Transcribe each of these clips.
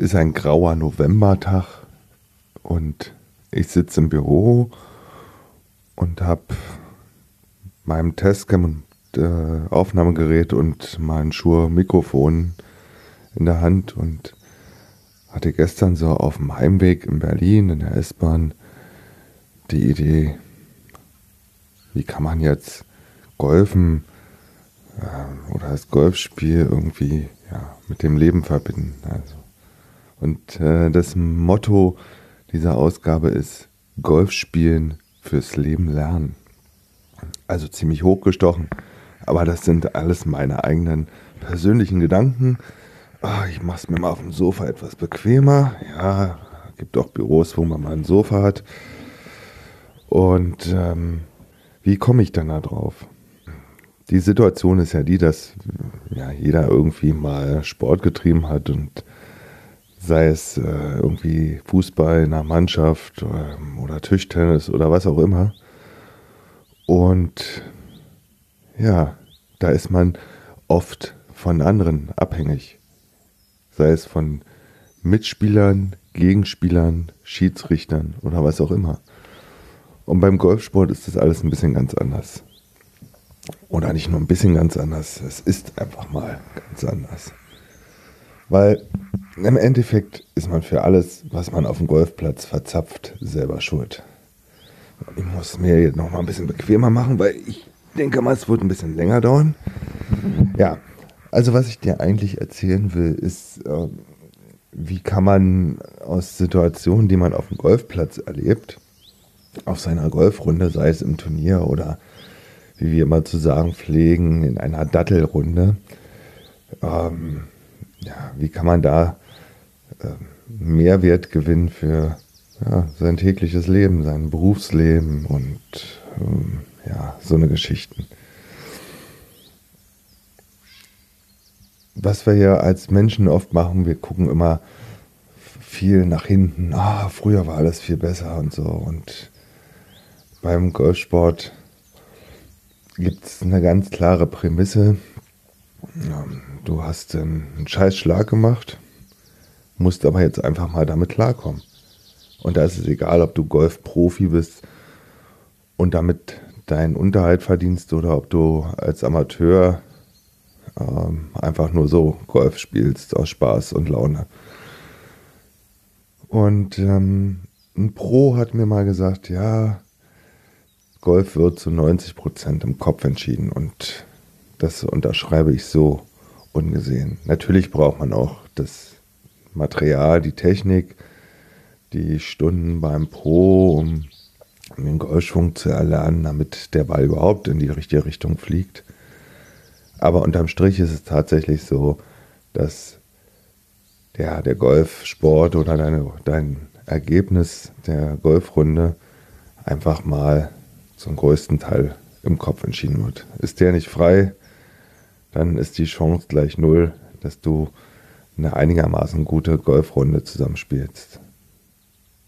Ist ein grauer Novembertag und ich sitze im Büro und habe meinem Testcam und äh, Aufnahmegerät und mein Shure-Mikrofon in der Hand und hatte gestern so auf dem Heimweg in Berlin in der S-Bahn die Idee, wie kann man jetzt Golfen äh, oder das Golfspiel irgendwie ja, mit dem Leben verbinden. Also. Und äh, das Motto dieser Ausgabe ist Golf spielen fürs Leben lernen. Also ziemlich hochgestochen, aber das sind alles meine eigenen persönlichen Gedanken. Oh, ich mache es mir mal auf dem Sofa etwas bequemer. Ja, gibt auch Büros, wo man mal ein Sofa hat. Und ähm, wie komme ich dann da drauf? Die Situation ist ja die, dass ja, jeder irgendwie mal Sport getrieben hat und sei es äh, irgendwie Fußball in einer Mannschaft ähm, oder Tischtennis oder was auch immer. Und ja, da ist man oft von anderen abhängig. Sei es von Mitspielern, Gegenspielern, Schiedsrichtern oder was auch immer. Und beim Golfsport ist das alles ein bisschen ganz anders. Oder nicht nur ein bisschen ganz anders, es ist einfach mal ganz anders. Weil im Endeffekt ist man für alles, was man auf dem Golfplatz verzapft, selber schuld. Ich muss mir jetzt noch mal ein bisschen bequemer machen, weil ich denke mal, es wird ein bisschen länger dauern. Ja, also was ich dir eigentlich erzählen will, ist, äh, wie kann man aus Situationen, die man auf dem Golfplatz erlebt, auf seiner Golfrunde, sei es im Turnier oder wie wir immer zu sagen pflegen, in einer Dattelrunde. Ähm, ja, wie kann man da äh, Mehrwert gewinnen für ja, sein tägliches Leben, sein Berufsleben und ähm, ja, so eine Geschichten. Was wir ja als Menschen oft machen, wir gucken immer viel nach hinten. Ah, früher war alles viel besser und so. Und beim Golfsport gibt es eine ganz klare Prämisse. Du hast einen scheiß Schlag gemacht, musst aber jetzt einfach mal damit klarkommen. Und da ist es egal, ob du Golfprofi bist und damit deinen Unterhalt verdienst oder ob du als Amateur ähm, einfach nur so Golf spielst aus Spaß und Laune. Und ähm, ein Pro hat mir mal gesagt, ja, Golf wird zu 90 Prozent im Kopf entschieden und das unterschreibe ich so ungesehen. Natürlich braucht man auch das Material, die Technik, die Stunden beim Pro, um, den Golfschwung zu erlernen, damit der Ball überhaupt in die richtige Richtung fliegt. Aber unterm Strich ist es tatsächlich so, dass der, der Golfsport oder deine, dein Ergebnis der Golfrunde einfach mal zum größten Teil im Kopf entschieden wird. Ist der nicht frei, dann ist die Chance gleich null, dass du eine einigermaßen gute Golfrunde zusammenspielst.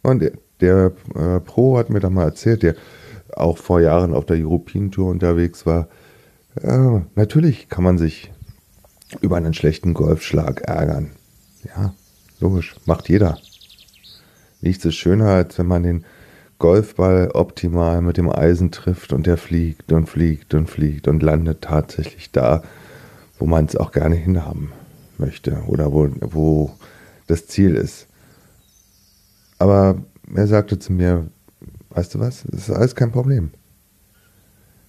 Und der, der äh, Pro hat mir da mal erzählt, der auch vor Jahren auf der European Tour unterwegs war. Äh, natürlich kann man sich über einen schlechten Golfschlag ärgern. Ja, logisch, macht jeder. Nichts ist schöner, als wenn man den Golfball optimal mit dem Eisen trifft und der fliegt und fliegt und fliegt und landet tatsächlich da, wo man es auch gerne hinhaben möchte oder wo, wo das Ziel ist. Aber er sagte zu mir, weißt du was, das ist alles kein Problem.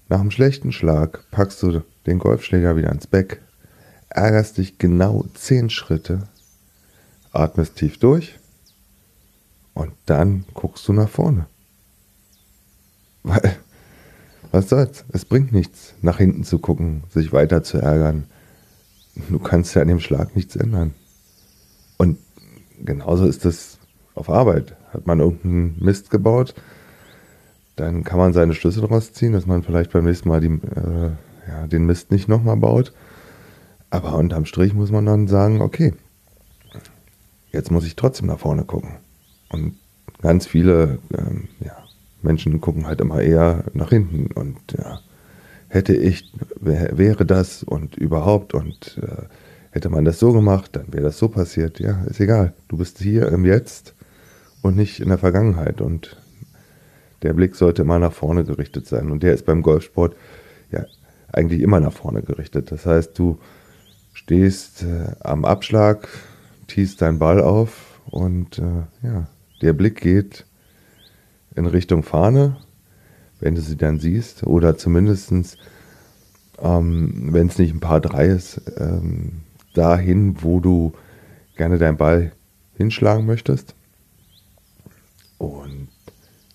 Nach einem schlechten Schlag packst du den Golfschläger wieder ins Beck, ärgerst dich genau zehn Schritte, atmest tief durch und dann guckst du nach vorne. Weil, was soll's? Es bringt nichts, nach hinten zu gucken, sich weiter zu ärgern. Du kannst ja an dem Schlag nichts ändern. Und genauso ist es auf Arbeit. Hat man irgendeinen Mist gebaut, dann kann man seine Schlüsse daraus ziehen, dass man vielleicht beim nächsten Mal die, äh, ja, den Mist nicht nochmal baut. Aber unterm Strich muss man dann sagen, okay, jetzt muss ich trotzdem nach vorne gucken. Und ganz viele ähm, ja, Menschen gucken halt immer eher nach hinten und ja, hätte ich, wäre das und überhaupt und äh, hätte man das so gemacht, dann wäre das so passiert. Ja, ist egal. Du bist hier im Jetzt und nicht in der Vergangenheit und der Blick sollte immer nach vorne gerichtet sein und der ist beim Golfsport ja eigentlich immer nach vorne gerichtet. Das heißt, du stehst äh, am Abschlag, tiest deinen Ball auf und äh, ja, der Blick geht in Richtung Fahne, wenn du sie dann siehst, oder zumindestens, ähm, wenn es nicht ein paar drei ist, ähm, dahin, wo du gerne deinen Ball hinschlagen möchtest. Und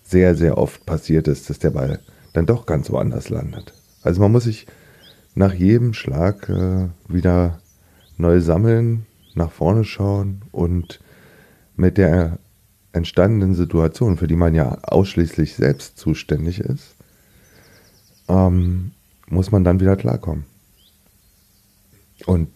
sehr, sehr oft passiert ist, dass der Ball dann doch ganz woanders landet. Also man muss sich nach jedem Schlag äh, wieder neu sammeln, nach vorne schauen und mit der entstandenen Situation, für die man ja ausschließlich selbst zuständig ist, ähm, muss man dann wieder klarkommen. Und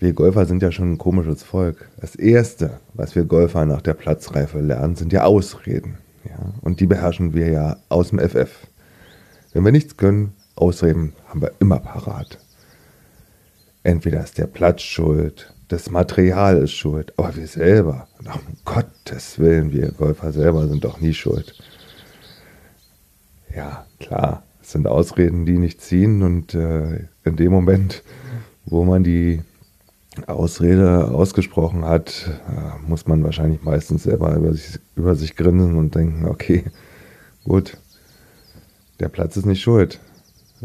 wir Golfer sind ja schon ein komisches Volk. Das Erste, was wir Golfer nach der Platzreife lernen, sind ja Ausreden. Ja? Und die beherrschen wir ja aus dem FF. Wenn wir nichts können, Ausreden haben wir immer parat. Entweder ist der Platz schuld, das Material ist schuld, aber wir selber, um Gottes Willen, wir Golfer selber sind doch nie schuld. Ja, klar, es sind Ausreden, die nicht ziehen und äh, in dem Moment, wo man die Ausrede ausgesprochen hat, äh, muss man wahrscheinlich meistens selber über sich, über sich grinsen und denken, okay, gut, der Platz ist nicht schuld.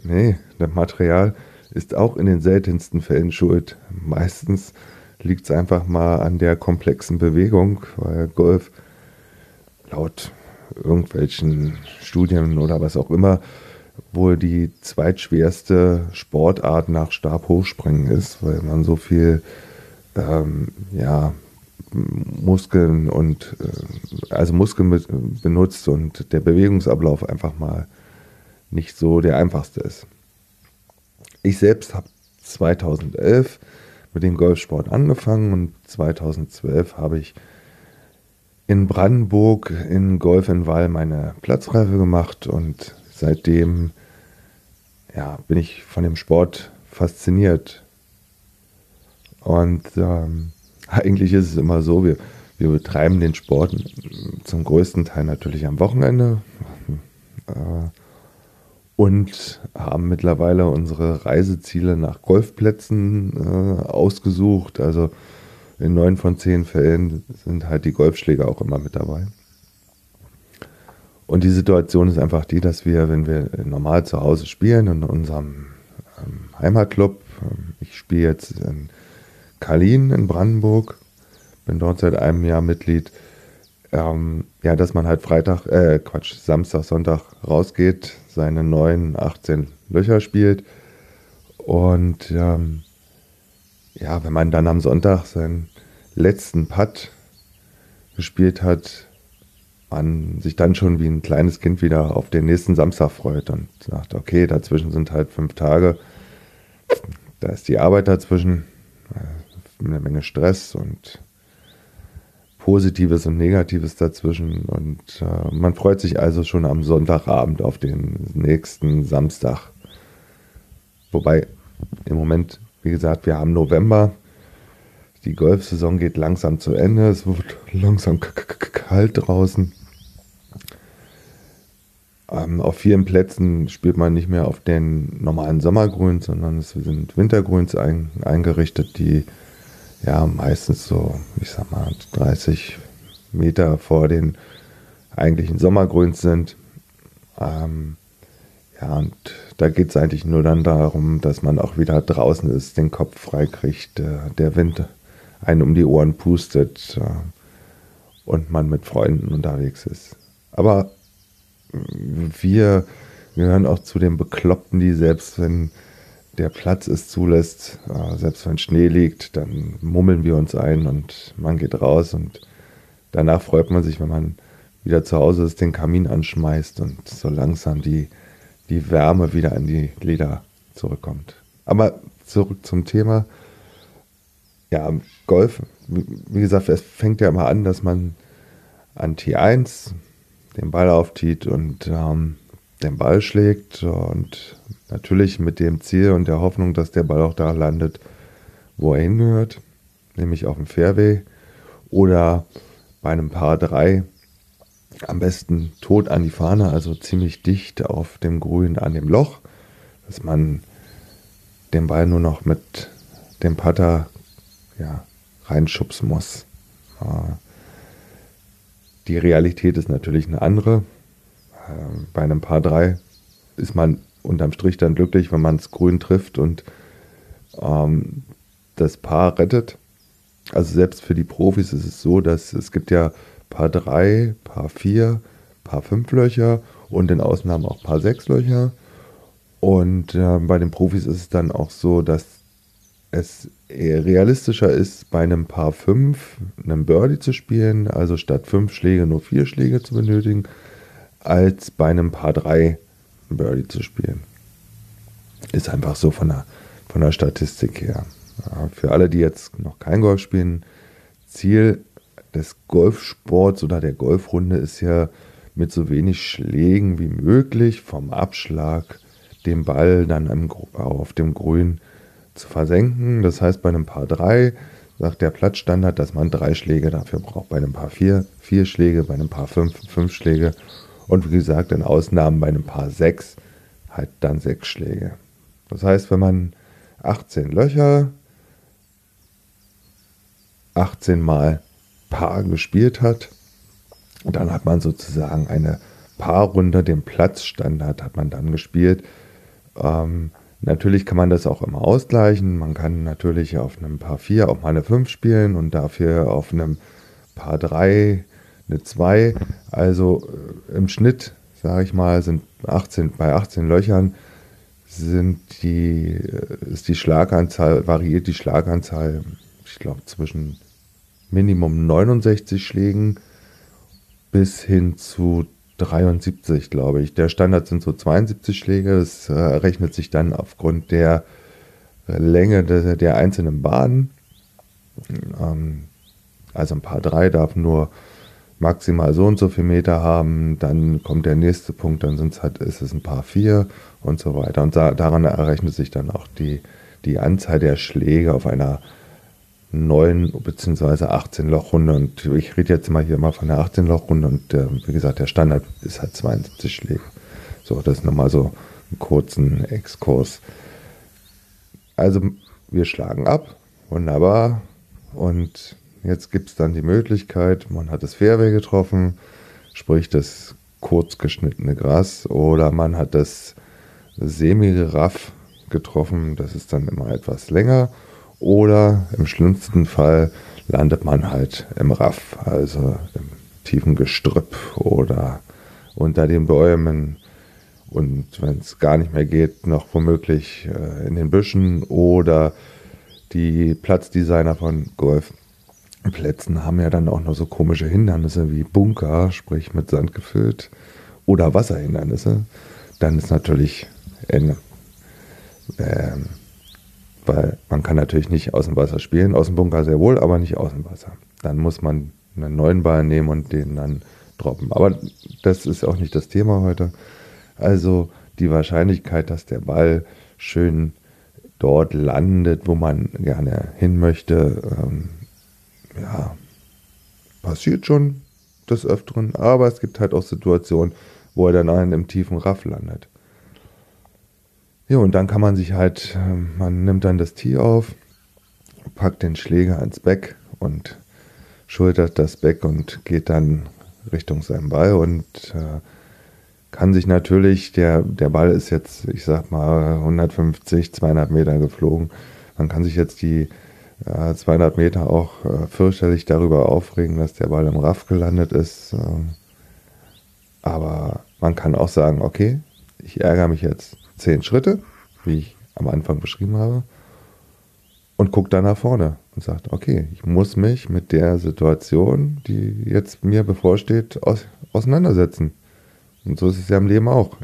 Nee, das Material ist auch in den seltensten Fällen schuld. Meistens liegt es einfach mal an der komplexen Bewegung, weil Golf laut irgendwelchen Studien oder was auch immer wohl die zweitschwerste Sportart nach Stabhochspringen ist, weil man so viel ähm, ja, Muskeln und äh, also Muskeln benutzt und der Bewegungsablauf einfach mal nicht so der einfachste ist. Ich selbst habe 2011 mit dem Golfsport angefangen und 2012 habe ich in Brandenburg in Golf in Wall meine Platzreife gemacht und seitdem ja, bin ich von dem Sport fasziniert. Und ähm, eigentlich ist es immer so, wir, wir betreiben den Sport zum größten Teil natürlich am Wochenende. Äh, und haben mittlerweile unsere Reiseziele nach Golfplätzen äh, ausgesucht. Also in neun von zehn Fällen sind halt die Golfschläger auch immer mit dabei. Und die Situation ist einfach die, dass wir, wenn wir normal zu Hause spielen, in unserem ähm, Heimatclub, ähm, ich spiele jetzt in Kalin in Brandenburg, bin dort seit einem Jahr Mitglied, ähm, ja, dass man halt Freitag, äh, Quatsch, Samstag, Sonntag rausgeht, seine neun, 18 Löcher spielt. Und ähm, ja, wenn man dann am Sonntag seinen letzten Putt gespielt hat, man sich dann schon wie ein kleines Kind wieder auf den nächsten Samstag freut und sagt, okay, dazwischen sind halt fünf Tage, da ist die Arbeit dazwischen, eine Menge Stress und Positives und Negatives dazwischen. Und äh, man freut sich also schon am Sonntagabend auf den nächsten Samstag. Wobei im Moment, wie gesagt, wir haben November. Die Golfsaison geht langsam zu Ende. Es wird langsam kalt draußen. Ähm, auf vielen Plätzen spielt man nicht mehr auf den normalen Sommergrüns, sondern es sind Wintergrüns ein, eingerichtet, die ja meistens so, ich sag mal, 30 Meter vor den eigentlichen Sommergrüns sind. Ähm, ja, und da geht es eigentlich nur dann darum, dass man auch wieder draußen ist, den Kopf frei kriegt, äh, der Wind einen um die Ohren pustet äh, und man mit Freunden unterwegs ist. Aber wir gehören auch zu den Bekloppten, die selbst wenn der Platz es zulässt, äh, selbst wenn Schnee liegt, dann mummeln wir uns ein und man geht raus und danach freut man sich, wenn man wieder zu Hause ist, den Kamin anschmeißt und so langsam die, die Wärme wieder an die Leder zurückkommt. Aber zurück zum Thema. Ja, Golf, wie gesagt, es fängt ja immer an, dass man an T1 den Ball aufzieht und ähm, den Ball schlägt und natürlich mit dem Ziel und der Hoffnung, dass der Ball auch da landet, wo er hingehört, nämlich auf dem Fairway oder bei einem Paar 3 am besten tot an die Fahne, also ziemlich dicht auf dem Grün an dem Loch, dass man den Ball nur noch mit dem Putter ja, reinschubsen muss. Die Realität ist natürlich eine andere. Ähm, bei einem Paar 3 ist man unterm Strich dann glücklich, wenn man es grün trifft und ähm, das Paar rettet. Also selbst für die Profis ist es so, dass es gibt ja Paar 3, Paar 4, Paar 5 Löcher und in Ausnahmen auch Paar 6 Löcher. Und äh, bei den Profis ist es dann auch so, dass es realistischer ist, bei einem Paar 5 einen Birdie zu spielen, also statt 5 Schläge nur 4 Schläge zu benötigen, als bei einem Paar 3 Birdie zu spielen. Ist einfach so von der, von der Statistik her. Ja, für alle, die jetzt noch kein Golf spielen, Ziel des Golfsports oder der Golfrunde ist ja mit so wenig Schlägen wie möglich vom Abschlag den Ball dann auf dem Grün zu versenken. Das heißt, bei einem Paar 3 sagt der Platzstandard, dass man drei Schläge dafür braucht. Bei einem Paar 4 vier Schläge, bei einem Paar 5 fünf Schläge und wie gesagt, in Ausnahmen bei einem Paar 6 halt dann sechs Schläge. Das heißt, wenn man 18 Löcher 18 Mal Paar gespielt hat, dann hat man sozusagen eine Paarrunde, den Platzstandard hat man dann gespielt. Ähm, natürlich kann man das auch immer ausgleichen. Man kann natürlich auf einem Paar 4 auch mal eine 5 spielen und dafür auf einem Paar 3 eine 2. Also äh, im Schnitt, sage ich mal, sind 18, bei 18 Löchern sind die, äh, ist die Schlaganzahl, variiert die Schlaganzahl, ich glaube, zwischen Minimum 69 Schlägen bis hin zu 73, glaube ich. Der Standard sind so 72 Schläge. Das äh, rechnet sich dann aufgrund der Länge der, der einzelnen Bahnen. Ähm, also ein paar 3 darf nur maximal so und so viel Meter haben, dann kommt der nächste Punkt, dann sind's halt, ist es ein paar vier und so weiter. Und da, daran errechnet sich dann auch die, die Anzahl der Schläge auf einer 9 bzw. 18 Loch-Runde. Und ich rede jetzt mal hier mal von der 18 Loch-Runde und äh, wie gesagt, der Standard ist halt 72 Schläge. So, das ist nochmal so einen kurzen Exkurs. Also wir schlagen ab, wunderbar. Und Jetzt gibt es dann die Möglichkeit, man hat das Fairway getroffen, sprich das kurz geschnittene Gras, oder man hat das Semi-Raff getroffen, das ist dann immer etwas länger, oder im schlimmsten Fall landet man halt im Raff, also im tiefen Gestrüpp oder unter den Bäumen. Und wenn es gar nicht mehr geht, noch womöglich äh, in den Büschen oder die Platzdesigner von Golf Plätzen haben ja dann auch noch so komische Hindernisse wie Bunker, sprich mit Sand gefüllt, oder Wasserhindernisse. Dann ist natürlich Ende. Ähm, weil man kann natürlich nicht aus dem Wasser spielen, aus dem Bunker sehr wohl, aber nicht aus dem Wasser. Dann muss man einen neuen Ball nehmen und den dann droppen. Aber das ist auch nicht das Thema heute. Also die Wahrscheinlichkeit, dass der Ball schön dort landet, wo man gerne hin möchte, ähm, ja, passiert schon des Öfteren, aber es gibt halt auch Situationen, wo er dann einen im tiefen Raff landet. Ja, und dann kann man sich halt, ähm, man nimmt dann das Tee auf, packt den Schläger ans Beck und schultert das Beck und geht dann Richtung seinem Ball und äh, kann sich natürlich, der, der Ball ist jetzt, ich sag mal, 150, 200 Meter geflogen. Man kann sich jetzt die ja, 200 Meter auch äh, fürchterlich darüber aufregen, dass der Ball im Raff gelandet ist. Ähm, aber man kann auch sagen, okay, ich ärgere mich jetzt zehn Schritte, wie ich am Anfang beschrieben habe. Und guckt dann nach vorne und sagt, okay, ich muss mich mit der Situation, die jetzt mir bevorsteht, aus, auseinandersetzen. Und so ist es ja im Leben auch.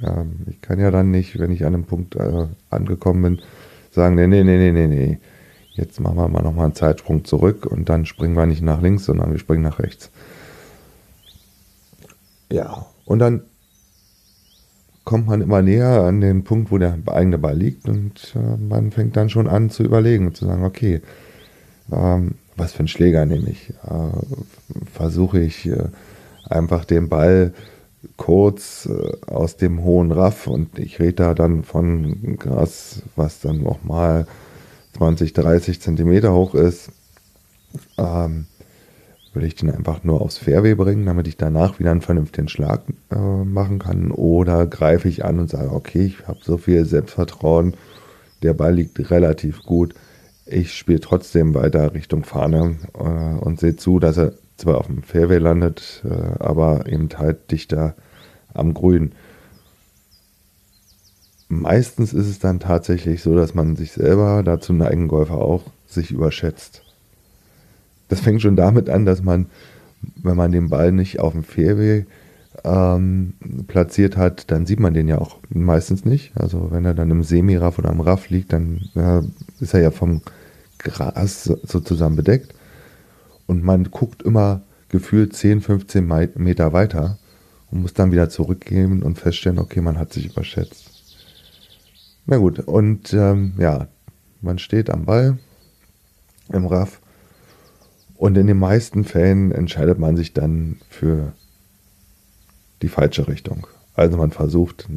Ich kann ja dann nicht, wenn ich an einem Punkt äh, angekommen bin, sagen, nee, nee, nee, nee, nee, nee. Jetzt machen wir mal nochmal einen Zeitsprung zurück und dann springen wir nicht nach links, sondern wir springen nach rechts. Ja, und dann kommt man immer näher an den Punkt, wo der eigene Ball liegt und äh, man fängt dann schon an zu überlegen und zu sagen, okay, ähm, was für einen Schläger nehme ich? Äh, Versuche ich äh, einfach den Ball kurz äh, aus dem hohen Raff und ich rede da dann von Gras, was dann nochmal 20, 30 Zentimeter hoch ist, ähm, will ich den einfach nur aufs Fairway bringen, damit ich danach wieder einen vernünftigen Schlag äh, machen kann? Oder greife ich an und sage, okay, ich habe so viel Selbstvertrauen, der Ball liegt relativ gut, ich spiele trotzdem weiter Richtung Fahne äh, und sehe zu, dass er zwar auf dem Fairway landet, äh, aber eben halt dichter am Grün. Meistens ist es dann tatsächlich so, dass man sich selber, dazu neigen Golfer auch, sich überschätzt. Das fängt schon damit an, dass man, wenn man den Ball nicht auf dem Fairway ähm, platziert hat, dann sieht man den ja auch meistens nicht. Also wenn er dann im Semiraff oder am Raff liegt, dann äh, ist er ja vom Gras sozusagen bedeckt. Und man guckt immer gefühlt 10, 15 Meter weiter und muss dann wieder zurückgehen und feststellen, okay, man hat sich überschätzt. Na gut, und ähm, ja, man steht am Ball im Raff und in den meisten Fällen entscheidet man sich dann für die falsche Richtung. Also man versucht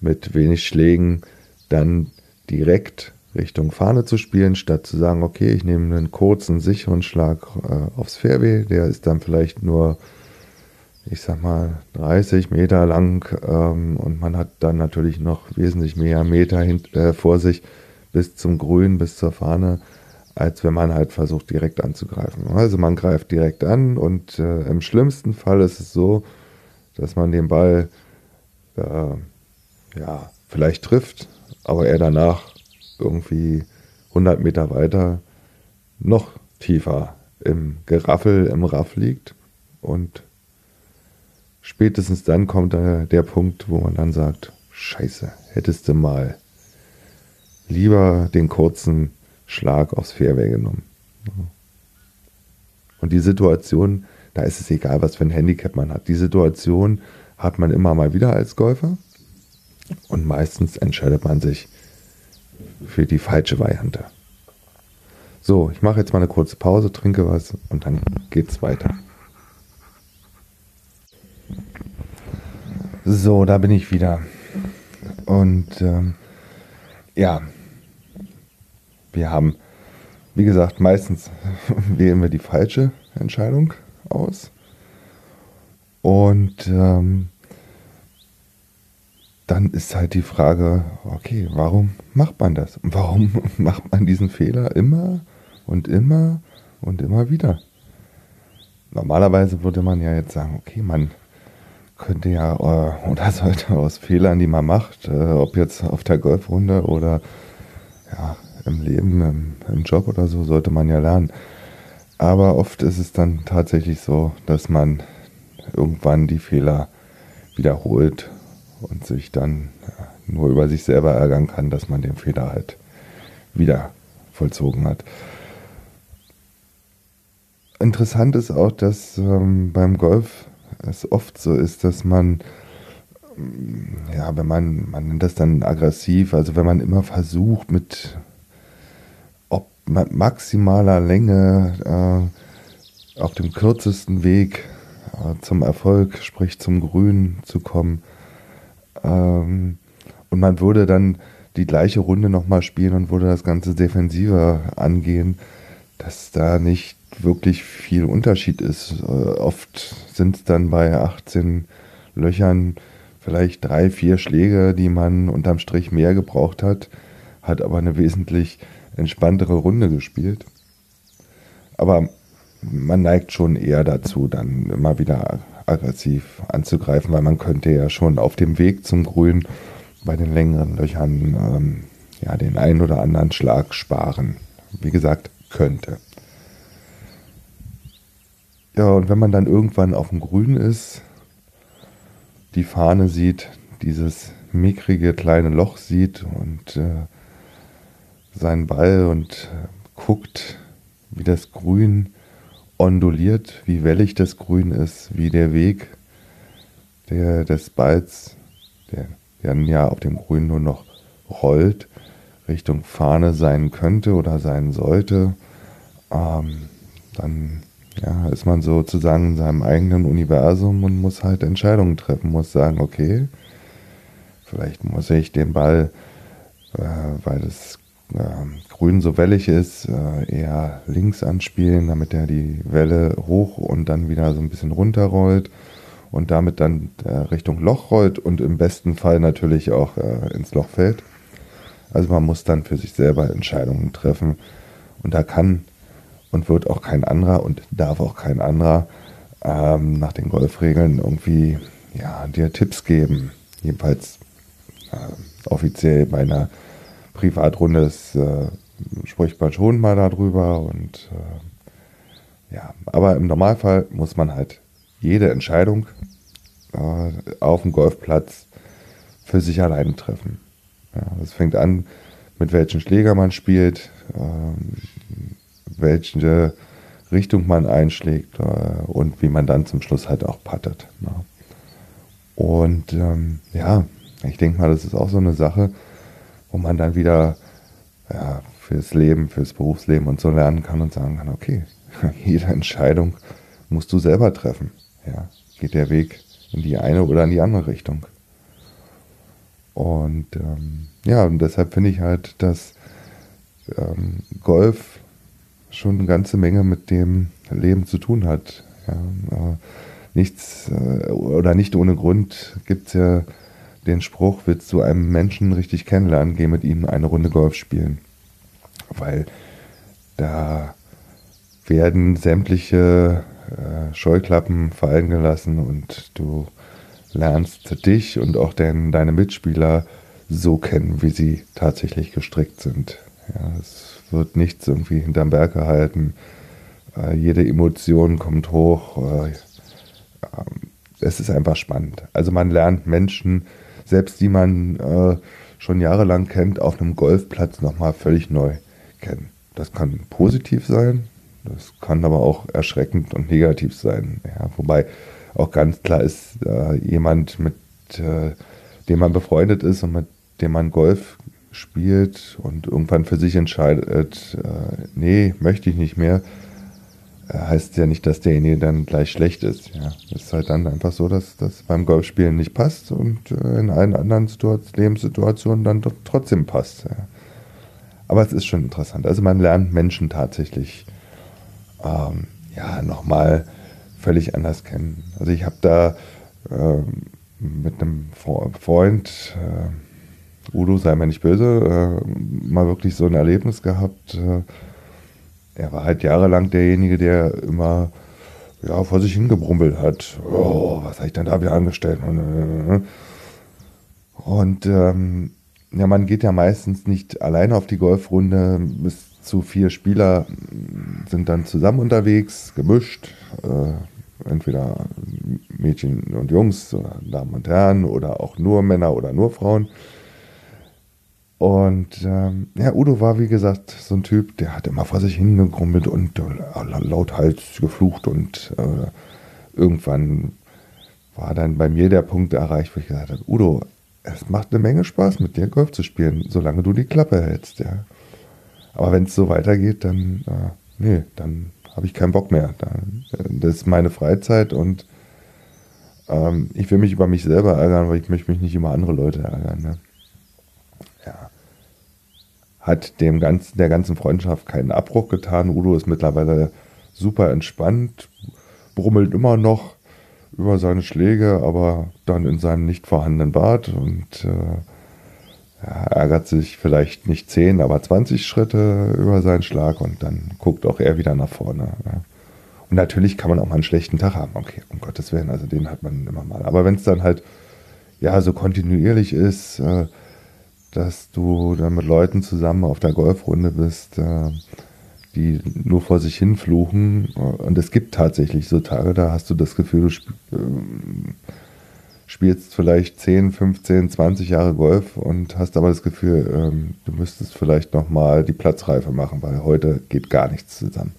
mit wenig Schlägen dann direkt Richtung Fahne zu spielen, statt zu sagen, okay, ich nehme einen kurzen, sicheren Schlag äh, aufs Fairway, der ist dann vielleicht nur, ich sag mal, 30 Meter lang ähm, und man hat dann natürlich noch wesentlich mehr Meter hint, äh, vor sich bis zum Grün, bis zur Fahne, als wenn man halt versucht, direkt anzugreifen. Also man greift direkt an und äh, im schlimmsten Fall ist es so, dass man den Ball äh, ja, vielleicht trifft, aber er danach irgendwie 100 Meter weiter noch tiefer im Geraffel, im Raff liegt. Und spätestens dann kommt der, der Punkt, wo man dann sagt, scheiße, hättest du mal lieber den kurzen Schlag aufs Fairway genommen. Und die Situation, da ist es egal, was für ein Handicap man hat. Die Situation hat man immer mal wieder als Golfer. Und meistens entscheidet man sich für die falsche Variante. So, ich mache jetzt mal eine kurze Pause, trinke was und dann geht's weiter. So, da bin ich wieder. Und ähm, ja, wir haben, wie gesagt, meistens wählen wir die falsche Entscheidung aus. Und ähm, dann ist halt die Frage, okay, warum macht man das? Warum macht man diesen Fehler immer und immer und immer wieder? Normalerweise würde man ja jetzt sagen, okay, man könnte ja äh, oder sollte aus Fehlern, die man macht, äh, ob jetzt auf der Golfrunde oder ja, im Leben, im, im Job oder so, sollte man ja lernen. Aber oft ist es dann tatsächlich so, dass man irgendwann die Fehler wiederholt und sich dann nur über sich selber ärgern kann, dass man den Fehler halt wieder vollzogen hat. Interessant ist auch, dass ähm, beim Golf es oft so ist, dass man, ja, wenn man, man nennt das dann aggressiv, also wenn man immer versucht mit maximaler Länge äh, auf dem kürzesten Weg äh, zum Erfolg, sprich zum Grün zu kommen, ähm, und man würde dann die gleiche Runde nochmal spielen und würde das Ganze defensiver angehen, dass da nicht wirklich viel Unterschied ist. Äh, oft sind es dann bei 18 Löchern vielleicht drei, vier Schläge, die man unterm Strich mehr gebraucht hat, hat aber eine wesentlich entspanntere Runde gespielt. Aber man neigt schon eher dazu, dann immer wieder aggressiv anzugreifen, weil man könnte ja schon auf dem Weg zum Grün bei den längeren Löchern ähm, ja, den einen oder anderen Schlag sparen. Wie gesagt, könnte. Ja, und wenn man dann irgendwann auf dem Grün ist, die Fahne sieht, dieses mickrige kleine Loch sieht und äh, seinen Ball und äh, guckt, wie das Grün onduliert, wie wellig das Grün ist, wie der Weg der, des Balls, der dann ja auf dem Grün nur noch rollt, Richtung Fahne sein könnte oder sein sollte, ähm, dann ja, ist man sozusagen in seinem eigenen Universum und muss halt Entscheidungen treffen, muss sagen, okay, vielleicht muss ich den Ball, äh, weil das äh, Grün so wellig ist, äh, eher links anspielen, damit er die Welle hoch und dann wieder so ein bisschen runterrollt und damit dann äh, Richtung Loch rollt und im besten Fall natürlich auch äh, ins Loch fällt. Also man muss dann für sich selber Entscheidungen treffen und da kann und wird auch kein anderer und darf auch kein anderer ähm, nach den Golfregeln irgendwie ja, dir Tipps geben. Jedenfalls äh, offiziell bei einer Privatrunde ist, äh, spricht man schon mal darüber und äh, ja, aber im Normalfall muss man halt jede Entscheidung äh, auf dem Golfplatz für sich allein treffen. Ja, fängt an, mit welchen Schläger man spielt, ähm, welche Richtung man einschlägt äh, und wie man dann zum Schluss halt auch puttet. Ne? Und ähm, ja, ich denke mal, das ist auch so eine Sache, wo man dann wieder ja, fürs Leben, fürs Berufsleben und so lernen kann und sagen kann, okay, jede Entscheidung musst du selber treffen. Ja, geht der Weg in die eine oder in die andere Richtung. Und ähm, ja, und deshalb finde ich halt, dass ähm, Golf schon eine ganze Menge mit dem Leben zu tun hat. Ja, nichts äh, oder nicht ohne Grund gibt es ja den Spruch, willst du einen Menschen richtig kennenlernen, geh mit ihm eine Runde Golf spielen. Weil da werden sämtliche äh, Scheuklappen fallen gelassen und du lernst dich und auch den, deine Mitspieler so kennen, wie sie tatsächlich gestrickt sind. Ja, es wird nichts irgendwie hinterm Berg gehalten. Äh, jede Emotion kommt hoch. Äh, es ist einfach spannend. Also man lernt Menschen, selbst die man äh, schon jahrelang kennt, auf einem Golfplatz nochmal völlig neu kennen. Das kann positiv sein, das kann aber auch erschreckend und negativ sein. Ja, wobei auch ganz klar ist, äh, jemand, mit äh, dem man befreundet ist und mit dem man Golf spielt und irgendwann für sich entscheidet, äh, nee, möchte ich nicht mehr, äh, heißt ja nicht, dass derjenige dann gleich schlecht ist. Ja. Es ist halt dann einfach so, dass das beim Golfspielen nicht passt und äh, in allen anderen Situation, Lebenssituationen dann trotzdem passt. Ja. Aber es ist schon interessant. Also man lernt Menschen tatsächlich ähm, ja nochmal völlig anders kennen. Also ich habe da äh, mit einem Freund äh, Udo, sei mir nicht böse, äh, mal wirklich so ein Erlebnis gehabt. Äh, er war halt jahrelang derjenige, der immer ja, vor sich hingebrummelt hat. Oh, was habe ich denn da wieder angestellt? Und ähm, ja, man geht ja meistens nicht alleine auf die Golfrunde. Bis zu vier Spieler sind dann zusammen unterwegs, gemischt. Äh, entweder Mädchen und Jungs, oder Damen und Herren oder auch nur Männer oder nur Frauen. Und ähm, ja, Udo war wie gesagt so ein Typ, der hat immer vor sich hingegrummelt und äh, lauthals geflucht und äh, irgendwann war dann bei mir der Punkt erreicht, wo ich gesagt habe, Udo, es macht eine Menge Spaß mit dir Golf zu spielen, solange du die Klappe hältst, ja. Aber wenn es so weitergeht, dann, äh, nee, dann habe ich keinen Bock mehr. Dann, äh, das ist meine Freizeit und ähm, ich will mich über mich selber ärgern, weil ich möchte mich nicht über andere Leute ärgern. Ne? Hat dem ganzen, der ganzen Freundschaft keinen Abbruch getan. Udo ist mittlerweile super entspannt, brummelt immer noch über seine Schläge, aber dann in seinem nicht vorhandenen Bad und äh, ärgert sich vielleicht nicht 10, aber 20 Schritte über seinen Schlag und dann guckt auch er wieder nach vorne. Ja. Und natürlich kann man auch mal einen schlechten Tag haben. Okay, um Gottes Willen, also den hat man immer mal. Aber wenn es dann halt ja so kontinuierlich ist, äh, dass du dann mit Leuten zusammen auf der Golfrunde bist, äh, die nur vor sich hin fluchen. Und es gibt tatsächlich so Tage, da hast du das Gefühl, du äh, spielst vielleicht 10, 15, 20 Jahre Golf und hast aber das Gefühl, ähm, du müsstest vielleicht nochmal die Platzreife machen, weil heute geht gar nichts zusammen.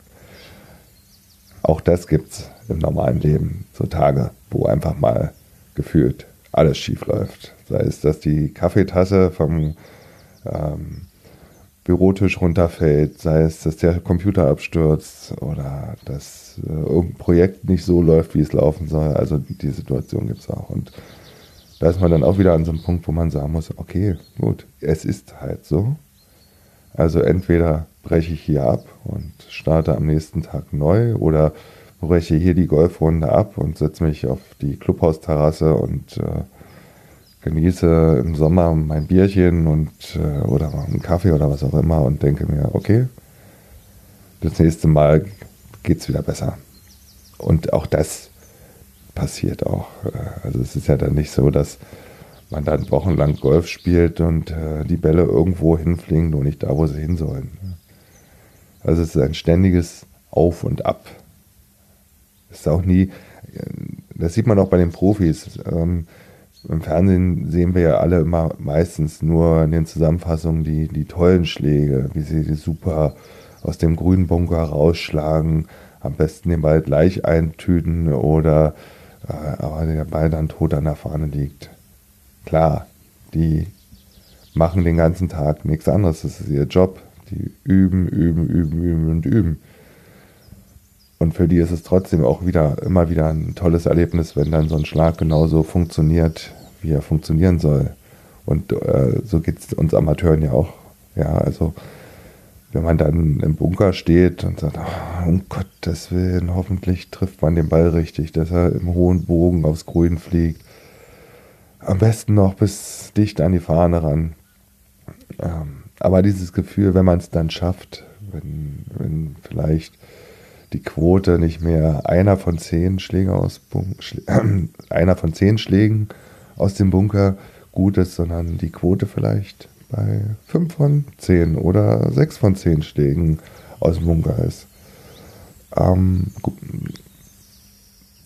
Auch das gibt es im normalen Leben, so Tage, wo einfach mal gefühlt alles schief läuft. Sei es, dass die Kaffeetasse vom ähm, Bürotisch runterfällt, sei es, dass der Computer abstürzt oder dass äh, irgendein Projekt nicht so läuft, wie es laufen soll. Also die Situation gibt es auch. Und da ist man dann auch wieder an so einem Punkt, wo man sagen muss, okay, gut, es ist halt so. Also entweder breche ich hier ab und starte am nächsten Tag neu oder breche hier die Golfrunde ab und setze mich auf die Clubhausterrasse und äh, genieße im Sommer mein Bierchen und äh, oder einen Kaffee oder was auch immer und denke mir, okay, das nächste Mal geht es wieder besser. Und auch das passiert auch. Äh, also es ist ja dann nicht so, dass man dann wochenlang Golf spielt und äh, die Bälle irgendwo hinfliegen, nur nicht da, wo sie hin sollen. Also es ist ein ständiges Auf und Ab. Es ist auch nie, das sieht man auch bei den Profis. Im Fernsehen sehen wir ja alle immer meistens nur in den Zusammenfassungen die, die tollen Schläge, wie sie die super aus dem grünen Bunker rausschlagen, am besten den Ball gleich eintüten oder äh, aber der Ball dann tot an der Fahne liegt. Klar, die machen den ganzen Tag nichts anderes, das ist ihr Job. Die üben, üben, üben, üben und üben. Und für die ist es trotzdem auch wieder immer wieder ein tolles Erlebnis, wenn dann so ein Schlag genauso funktioniert, wie er funktionieren soll. Und äh, so geht es uns Amateuren ja auch. Ja, also wenn man dann im Bunker steht und sagt, oh, um Gottes Willen, hoffentlich trifft man den Ball richtig, dass er im hohen Bogen aufs Grün fliegt. Am besten noch bis dicht an die Fahne ran. Ähm, aber dieses Gefühl, wenn man es dann schafft, wenn, wenn vielleicht die Quote nicht mehr einer von zehn Schlägen aus äh, einer von zehn Schlägen aus dem Bunker gut ist, sondern die Quote vielleicht bei fünf von zehn oder sechs von zehn Schlägen aus dem Bunker ist. Ähm,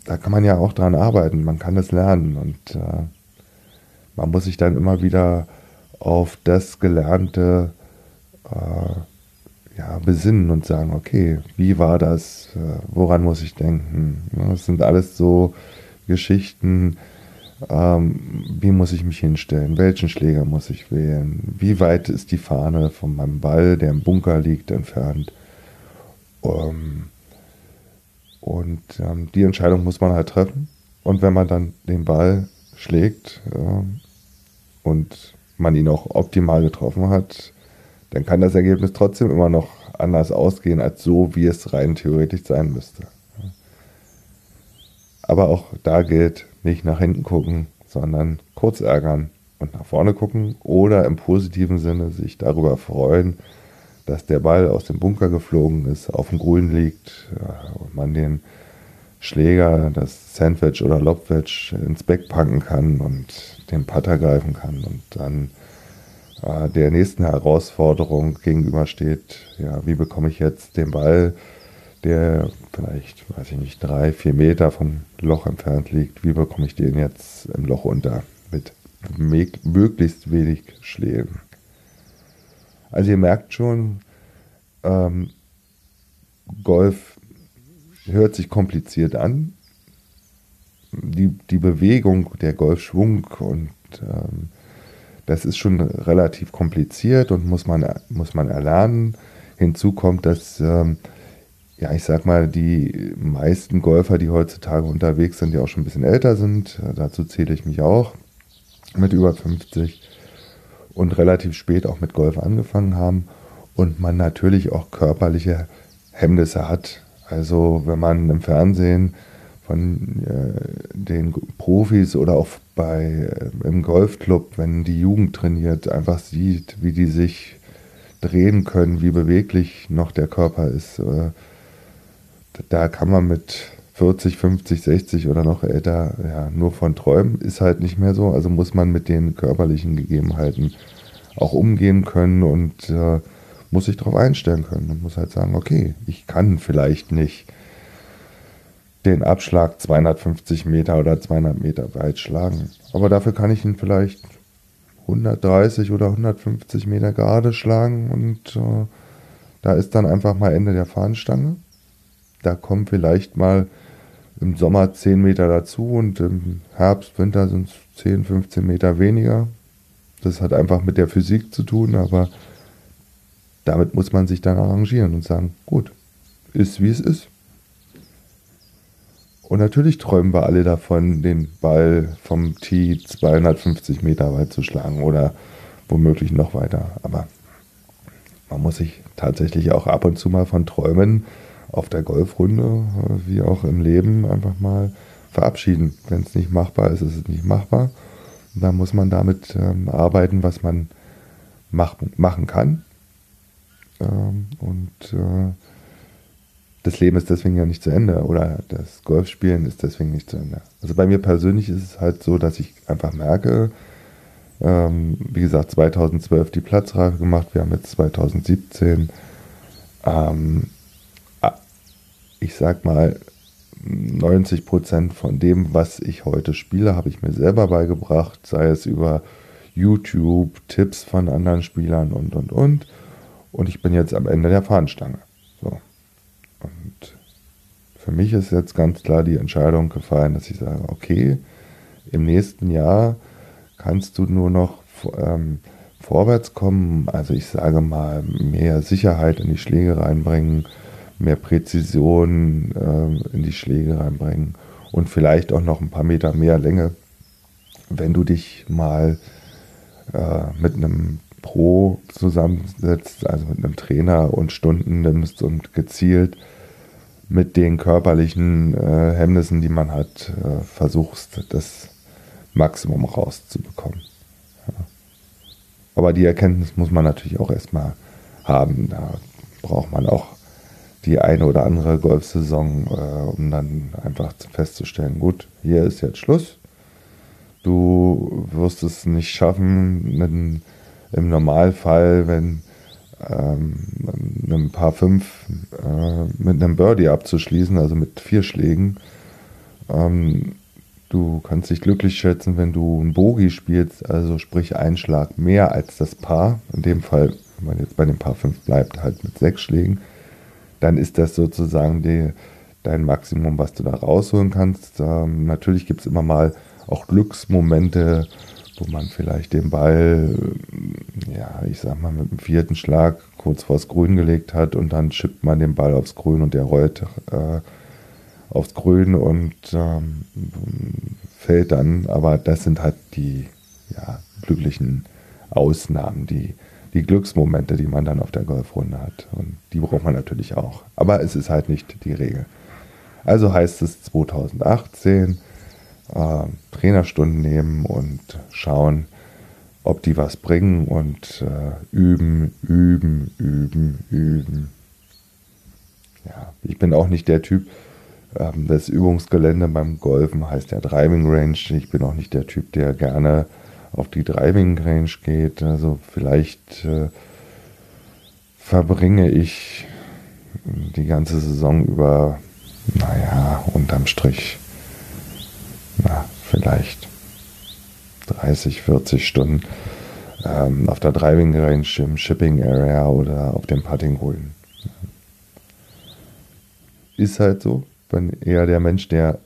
da kann man ja auch dran arbeiten, man kann es lernen und äh, man muss sich dann immer wieder auf das Gelernte äh, ja, besinnen und sagen, okay, wie war das, äh, woran muss ich denken? Das sind alles so Geschichten, ähm, wie muss ich mich hinstellen, welchen Schläger muss ich wählen, wie weit ist die Fahne von meinem Ball, der im Bunker liegt, entfernt. Ähm, und ähm, die Entscheidung muss man halt treffen. Und wenn man dann den Ball schlägt äh, und man ihn auch optimal getroffen hat, dann kann das Ergebnis trotzdem immer noch anders ausgehen als so, wie es rein theoretisch sein müsste. Aber auch da gilt, nicht nach hinten gucken, sondern kurz ärgern und nach vorne gucken oder im positiven Sinne sich darüber freuen, dass der Ball aus dem Bunker geflogen ist, auf dem Grün liegt und man den Schläger, das Sandwich oder Lobwedge ins Back packen kann und den Putter greifen kann und dann äh, der nächsten Herausforderung gegenübersteht. Ja, wie bekomme ich jetzt den Ball, der vielleicht, weiß ich nicht, drei, vier Meter vom Loch entfernt liegt, wie bekomme ich den jetzt im Loch unter mit möglichst wenig Schlägen? Also ihr merkt schon, ähm, Golf hört sich kompliziert an. Die, die Bewegung, der Golfschwung und ähm, das ist schon relativ kompliziert und muss man, muss man erlernen. Hinzu kommt, dass, ähm, ja, ich sag mal, die meisten Golfer, die heutzutage unterwegs sind, die auch schon ein bisschen älter sind, äh, dazu zähle ich mich auch, mit über 50 und relativ spät auch mit Golf angefangen haben und man natürlich auch körperliche Hemmnisse hat. Also wenn man im Fernsehen von äh, den Profis oder auch bei äh, im Golfclub, wenn die Jugend trainiert, einfach sieht, wie die sich drehen können, wie beweglich noch der Körper ist. Äh, da kann man mit 40, 50, 60 oder noch älter ja, nur von träumen. Ist halt nicht mehr so. Also muss man mit den körperlichen Gegebenheiten auch umgehen können und äh, muss sich darauf einstellen können und muss halt sagen, okay, ich kann vielleicht nicht den Abschlag 250 Meter oder 200 Meter weit schlagen. Aber dafür kann ich ihn vielleicht 130 oder 150 Meter gerade schlagen und äh, da ist dann einfach mal Ende der Fahnenstange. Da kommen vielleicht mal im Sommer 10 Meter dazu und im Herbst, Winter sind es 10, 15 Meter weniger. Das hat einfach mit der Physik zu tun, aber damit muss man sich dann arrangieren und sagen, gut, ist wie es ist. Und natürlich träumen wir alle davon, den Ball vom Tee 250 Meter weit zu schlagen oder womöglich noch weiter. Aber man muss sich tatsächlich auch ab und zu mal von Träumen auf der Golfrunde wie auch im Leben einfach mal verabschieden. Wenn es nicht machbar ist, ist es nicht machbar. Dann muss man damit ähm, arbeiten, was man mach, machen kann. Ähm, und äh, das Leben ist deswegen ja nicht zu Ende oder das Golfspielen ist deswegen nicht zu Ende. Also bei mir persönlich ist es halt so, dass ich einfach merke, ähm, wie gesagt, 2012 die Platzreife gemacht, wir haben jetzt 2017, ähm, ich sag mal, 90 Prozent von dem, was ich heute spiele, habe ich mir selber beigebracht, sei es über YouTube, Tipps von anderen Spielern und und und. Und ich bin jetzt am Ende der Fahnenstange. So. Und für mich ist jetzt ganz klar die Entscheidung gefallen, dass ich sage, okay, im nächsten Jahr kannst du nur noch ähm, vorwärts kommen. Also ich sage mal, mehr Sicherheit in die Schläge reinbringen, mehr Präzision äh, in die Schläge reinbringen und vielleicht auch noch ein paar Meter mehr Länge, wenn du dich mal äh, mit einem Pro zusammensetzt, also mit einem Trainer und Stunden nimmst und gezielt mit den körperlichen äh, Hemmnissen, die man hat, äh, versuchst, das Maximum rauszubekommen. Ja. Aber die Erkenntnis muss man natürlich auch erstmal haben. Da braucht man auch die eine oder andere Golfsaison, äh, um dann einfach festzustellen, gut, hier ist jetzt Schluss. Du wirst es nicht schaffen, mit, im Normalfall, wenn ähm, einem Paar 5 äh, mit einem Birdie abzuschließen, also mit vier Schlägen. Ähm, du kannst dich glücklich schätzen, wenn du ein Bogie spielst, also sprich ein Schlag mehr als das Paar. In dem Fall, wenn man jetzt bei dem Paar 5 bleibt, halt mit sechs Schlägen, dann ist das sozusagen die, dein Maximum, was du da rausholen kannst. Ähm, natürlich gibt es immer mal auch Glücksmomente, wo man vielleicht den Ball, ja, ich sag mal, mit dem vierten Schlag kurz vors Grün gelegt hat und dann schippt man den Ball aufs Grün und der rollt äh, aufs Grün und ähm, fällt dann. Aber das sind halt die ja, glücklichen Ausnahmen, die, die Glücksmomente, die man dann auf der Golfrunde hat. Und die braucht man natürlich auch. Aber es ist halt nicht die Regel. Also heißt es 2018 äh, Trainerstunden nehmen und schauen, ob die was bringen und äh, üben, üben, üben, üben. Ja, ich bin auch nicht der Typ, ähm, das Übungsgelände beim Golfen heißt ja Driving Range. Ich bin auch nicht der Typ, der gerne auf die Driving Range geht. Also vielleicht äh, verbringe ich die ganze Saison über, naja, unterm Strich na, vielleicht 30, 40 Stunden ähm, auf der Driving Range im Shipping Area oder auf dem Putting Grün. Ist halt so. Bin eher der Mensch, der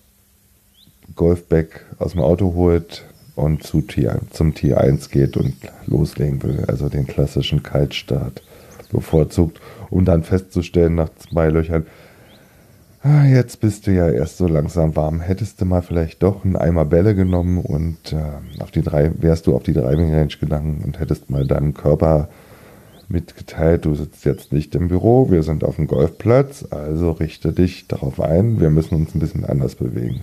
Golfback aus dem Auto holt und zu T, zum T1 geht und loslegen will. Also den klassischen Kaltstart bevorzugt, um dann festzustellen nach zwei Löchern, ah, jetzt bist du ja erst so langsam warm. Hättest du mal vielleicht doch einen Eimer Bälle genommen und äh, auf die drei, wärst du auf die Driving Range gegangen und hättest mal deinen Körper mitgeteilt, du sitzt jetzt nicht im Büro, wir sind auf dem Golfplatz, also richte dich darauf ein, wir müssen uns ein bisschen anders bewegen.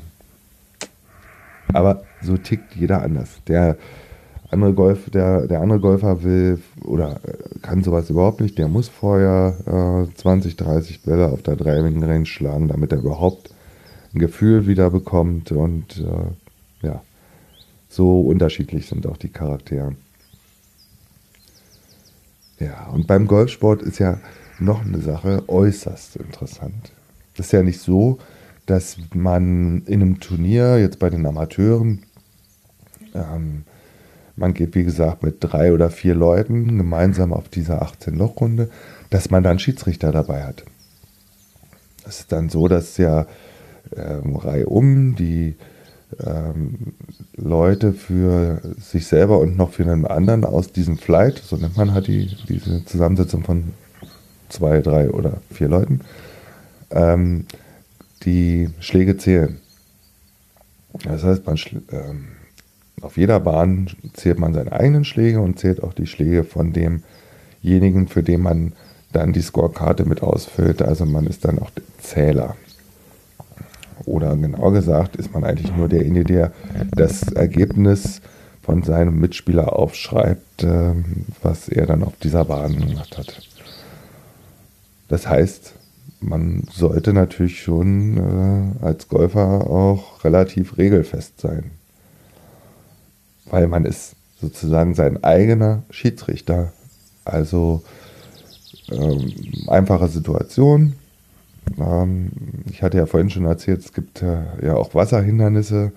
Aber so tickt jeder anders. Der andere Golf, der, der andere Golfer will oder kann sowas überhaupt nicht. Der muss vorher äh, 20, 30 Bälle auf der Driving Range schlagen, damit er überhaupt ein Gefühl wieder bekommt. Und äh, ja, so unterschiedlich sind auch die Charaktere. Ja, und beim Golfsport ist ja noch eine Sache äußerst interessant. Es ist ja nicht so, dass man in einem Turnier, jetzt bei den Amateuren, ähm, man geht wie gesagt mit drei oder vier Leuten gemeinsam auf dieser 18-Loch-Runde, dass man dann Schiedsrichter dabei hat. Es ist dann so, dass ja ähm, reihum die ähm, Leute für sich selber und noch für einen anderen aus diesem Flight, so nennt man halt die, diese Zusammensetzung von zwei, drei oder vier Leuten, ähm, die Schläge zählen. Das heißt, man ähm, auf jeder Bahn zählt man seine eigenen Schläge und zählt auch die Schläge von demjenigen, für den man dann die Scorekarte mit ausfüllt. Also man ist dann auch der Zähler. Oder genauer gesagt ist man eigentlich nur derjenige, der das Ergebnis von seinem Mitspieler aufschreibt, ähm, was er dann auf dieser Bahn gemacht hat. Das heißt, man sollte natürlich schon äh, als Golfer auch relativ regelfest sein. Weil man ist sozusagen sein eigener Schiedsrichter. Also ähm, einfache Situation. Ähm, ich hatte ja vorhin schon erzählt, es gibt äh, ja auch Wasserhindernisse.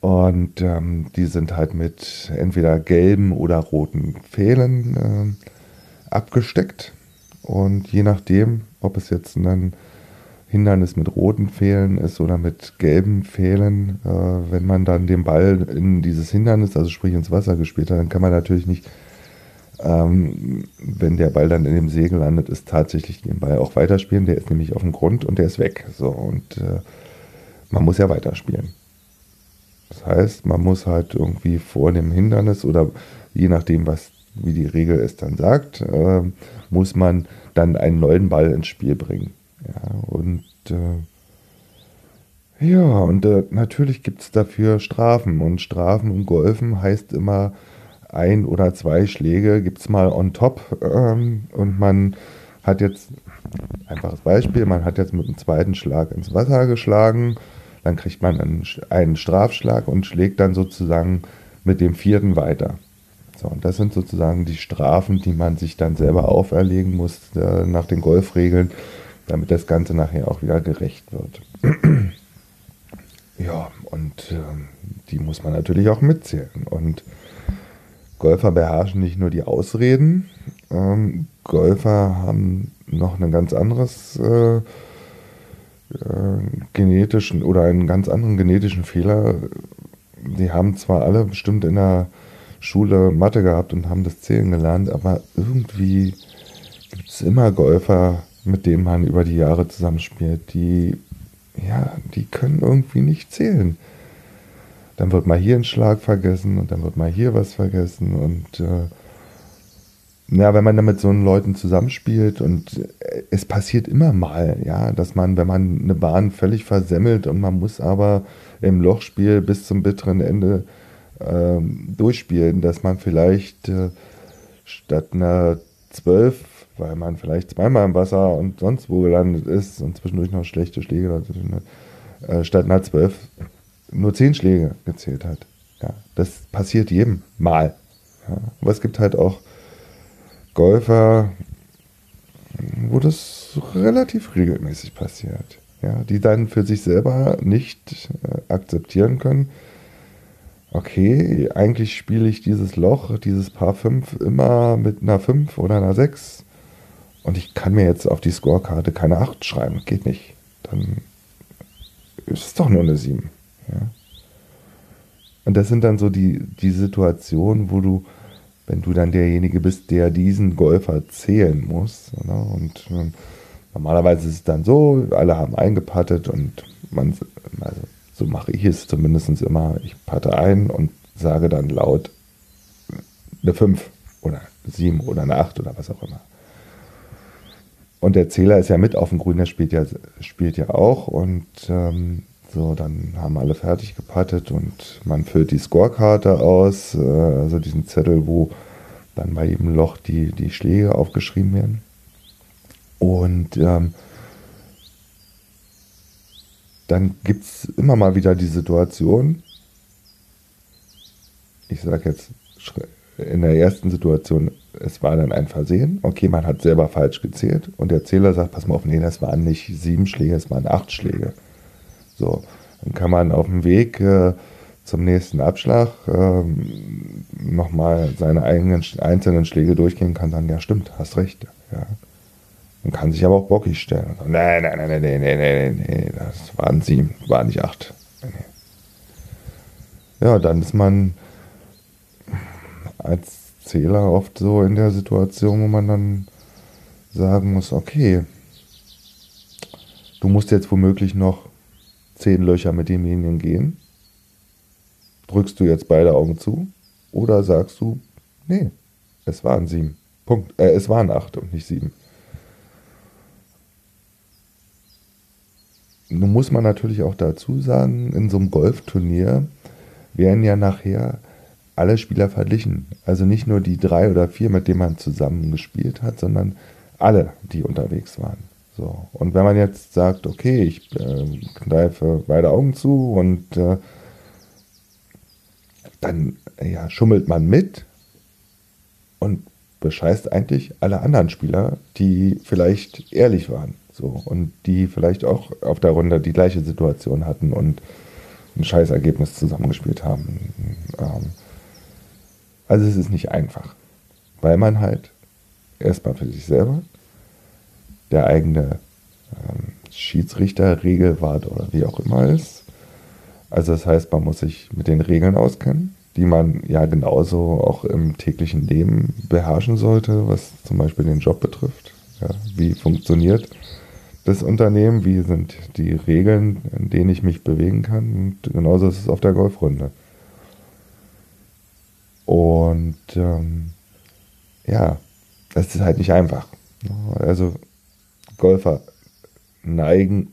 Und ähm, die sind halt mit entweder gelben oder roten Pfählen äh, abgesteckt. Und je nachdem, ob es jetzt ein Hindernis mit roten Pfählen ist oder mit gelben Pfählen, äh, wenn man dann den Ball in dieses Hindernis, also sprich ins Wasser gespielt hat, dann kann man natürlich nicht, ähm, wenn der Ball dann in dem Segel landet, ist tatsächlich den Ball auch weiterspielen. Der ist nämlich auf dem Grund und der ist weg. So und äh, man muss ja weiterspielen. Das heißt, man muss halt irgendwie vor dem Hindernis oder je nachdem, was wie die Regel es dann sagt, äh, muss man dann einen neuen Ball ins Spiel bringen. Ja, und äh, ja, und äh, natürlich gibt es dafür Strafen. Und Strafen im Golfen heißt immer ein oder zwei Schläge gibt es mal on top. Ähm, und man hat jetzt, einfaches Beispiel, man hat jetzt mit dem zweiten Schlag ins Wasser geschlagen, dann kriegt man einen, einen Strafschlag und schlägt dann sozusagen mit dem vierten weiter. So, und das sind sozusagen die Strafen, die man sich dann selber auferlegen muss äh, nach den Golfregeln, damit das Ganze nachher auch wieder gerecht wird. ja, und äh, die muss man natürlich auch mitzählen. Und Golfer beherrschen nicht nur die Ausreden, ähm, Golfer haben noch ein ganz anderes äh, äh, genetischen oder einen ganz anderen genetischen Fehler. Die haben zwar alle bestimmt in der Schule Mathe gehabt und haben das Zählen gelernt, aber irgendwie gibt es immer Golfer, mit denen man über die Jahre zusammenspielt, die, ja, die können irgendwie nicht zählen. Dann wird mal hier ein Schlag vergessen und dann wird mal hier was vergessen und äh, ja, wenn man dann mit so Leuten zusammenspielt und äh, es passiert immer mal, ja, dass man, wenn man eine Bahn völlig versemmelt und man muss aber im Lochspiel bis zum bitteren Ende ähm, durchspielen, dass man vielleicht äh, statt einer 12, weil man vielleicht zweimal im Wasser und sonst wo gelandet ist und zwischendurch noch schlechte Schläge, äh, statt einer 12 nur 10 Schläge gezählt hat. Ja, das passiert jedem Mal. Ja. Aber es gibt halt auch Golfer, wo das relativ regelmäßig passiert. Ja, die dann für sich selber nicht äh, akzeptieren können, okay, eigentlich spiele ich dieses Loch, dieses Paar 5 immer mit einer 5 oder einer 6 und ich kann mir jetzt auf die Scorekarte keine 8 schreiben, geht nicht. Dann ist es doch nur eine 7. Ja? Und das sind dann so die, die Situationen, wo du, wenn du dann derjenige bist, der diesen Golfer zählen muss, oder? und ähm, normalerweise ist es dann so, alle haben eingepattet und man, also so mache ich es zumindest immer. Ich patte ein und sage dann laut eine 5 oder eine 7 oder eine 8 oder was auch immer. Und der Zähler ist ja mit auf dem Grün, der spielt ja, spielt ja auch. Und ähm, so, dann haben alle fertig gepattet und man füllt die Scorekarte aus, äh, also diesen Zettel, wo dann bei jedem Loch die, die Schläge aufgeschrieben werden. Und ähm, dann gibt es immer mal wieder die Situation, ich sage jetzt in der ersten Situation, es war dann ein Versehen. Okay, man hat selber falsch gezählt und der Zähler sagt, pass mal auf, nee, das waren nicht sieben Schläge, es waren acht Schläge. So, dann kann man auf dem Weg äh, zum nächsten Abschlag äh, nochmal seine eigenen einzelnen Schläge durchgehen, kann sagen, ja stimmt, hast recht. Ja. Man kann sich aber auch bockig stellen. Also, nein, nein, nein, nein, nein, nein, nein, das waren sieben, waren nicht acht. Ja, dann ist man als Zähler oft so in der Situation, wo man dann sagen muss, okay, du musst jetzt womöglich noch zehn Löcher mit demjenigen gehen. Drückst du jetzt beide Augen zu oder sagst du, nee, es waren sieben. Punkt. Äh, es waren acht und nicht sieben. Nun muss man natürlich auch dazu sagen, in so einem Golfturnier werden ja nachher alle Spieler verglichen. Also nicht nur die drei oder vier, mit denen man zusammen gespielt hat, sondern alle, die unterwegs waren. So. Und wenn man jetzt sagt, okay, ich äh, kneife beide Augen zu und äh, dann ja, schummelt man mit und bescheißt eigentlich alle anderen Spieler, die vielleicht ehrlich waren. So, und die vielleicht auch auf der Runde die gleiche Situation hatten und ein scheiß Ergebnis zusammengespielt haben. Ähm, also es ist nicht einfach, weil man halt erstmal für sich selber der eigene ähm, Schiedsrichter, Regelwart oder wie auch immer ist. Also das heißt, man muss sich mit den Regeln auskennen, die man ja genauso auch im täglichen Leben beherrschen sollte, was zum Beispiel den Job betrifft. Ja, wie funktioniert das Unternehmen, wie sind die Regeln, in denen ich mich bewegen kann. Und genauso ist es auf der Golfrunde. Und ähm, ja, das ist halt nicht einfach. Also Golfer neigen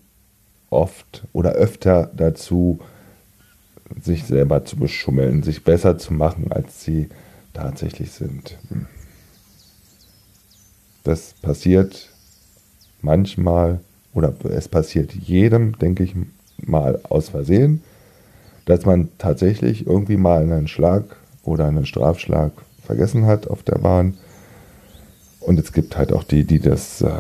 oft oder öfter dazu, sich selber zu beschummeln, sich besser zu machen, als sie tatsächlich sind. Das passiert manchmal oder es passiert jedem, denke ich mal, aus Versehen, dass man tatsächlich irgendwie mal einen Schlag oder einen Strafschlag vergessen hat auf der Bahn. Und es gibt halt auch die, die das, äh,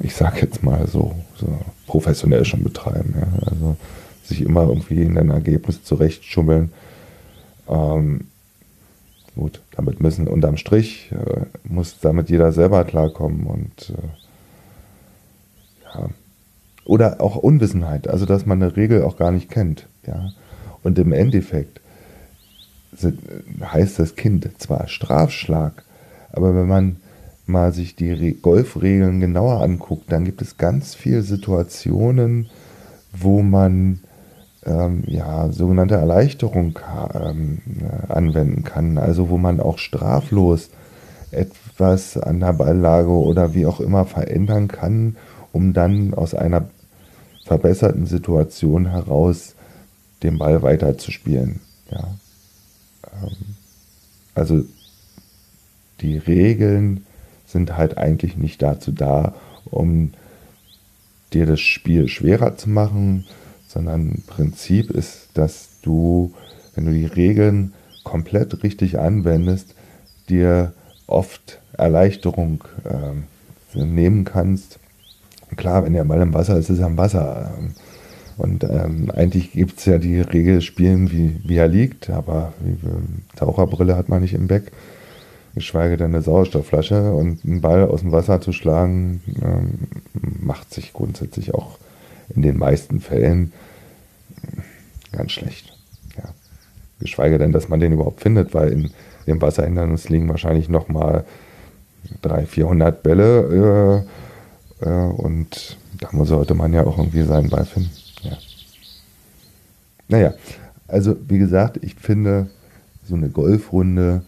ich sag jetzt mal so, so professionell schon betreiben. Ja? Also sich immer irgendwie in ein Ergebnis zurechtschummeln. Ähm, gut, damit müssen unterm Strich, äh, muss damit jeder selber klarkommen und äh, ja. Oder auch Unwissenheit, also dass man eine Regel auch gar nicht kennt. Ja? Und im Endeffekt heißt das Kind zwar Strafschlag, aber wenn man mal sich die Golfregeln genauer anguckt, dann gibt es ganz viele Situationen, wo man ähm, ja, sogenannte Erleichterung ähm, äh, anwenden kann, also wo man auch straflos etwas an der Balllage oder wie auch immer verändern kann, um dann aus einer verbesserten Situation heraus den Ball weiterzuspielen. Ja. Ähm, also die Regeln sind halt eigentlich nicht dazu da, um dir das Spiel schwerer zu machen, sondern Prinzip ist, dass du, wenn du die Regeln komplett richtig anwendest, dir oft Erleichterung äh, nehmen kannst. Klar, wenn der Ball im Wasser ist, ist er im Wasser. Ähm, und ähm, eigentlich gibt es ja die Regel spielen, wie, wie er liegt, aber wie, Taucherbrille hat man nicht im Beck, geschweige denn eine Sauerstoffflasche. Und einen Ball aus dem Wasser zu schlagen, ähm, macht sich grundsätzlich auch in den meisten Fällen ganz schlecht. Ja. Geschweige denn, dass man den überhaupt findet, weil in dem Wasserhindernis liegen wahrscheinlich nochmal 300, 400 Bälle äh, äh, und da sollte man ja auch irgendwie seinen Ball finden. Ja. Naja, also wie gesagt, ich finde so eine Golfrunde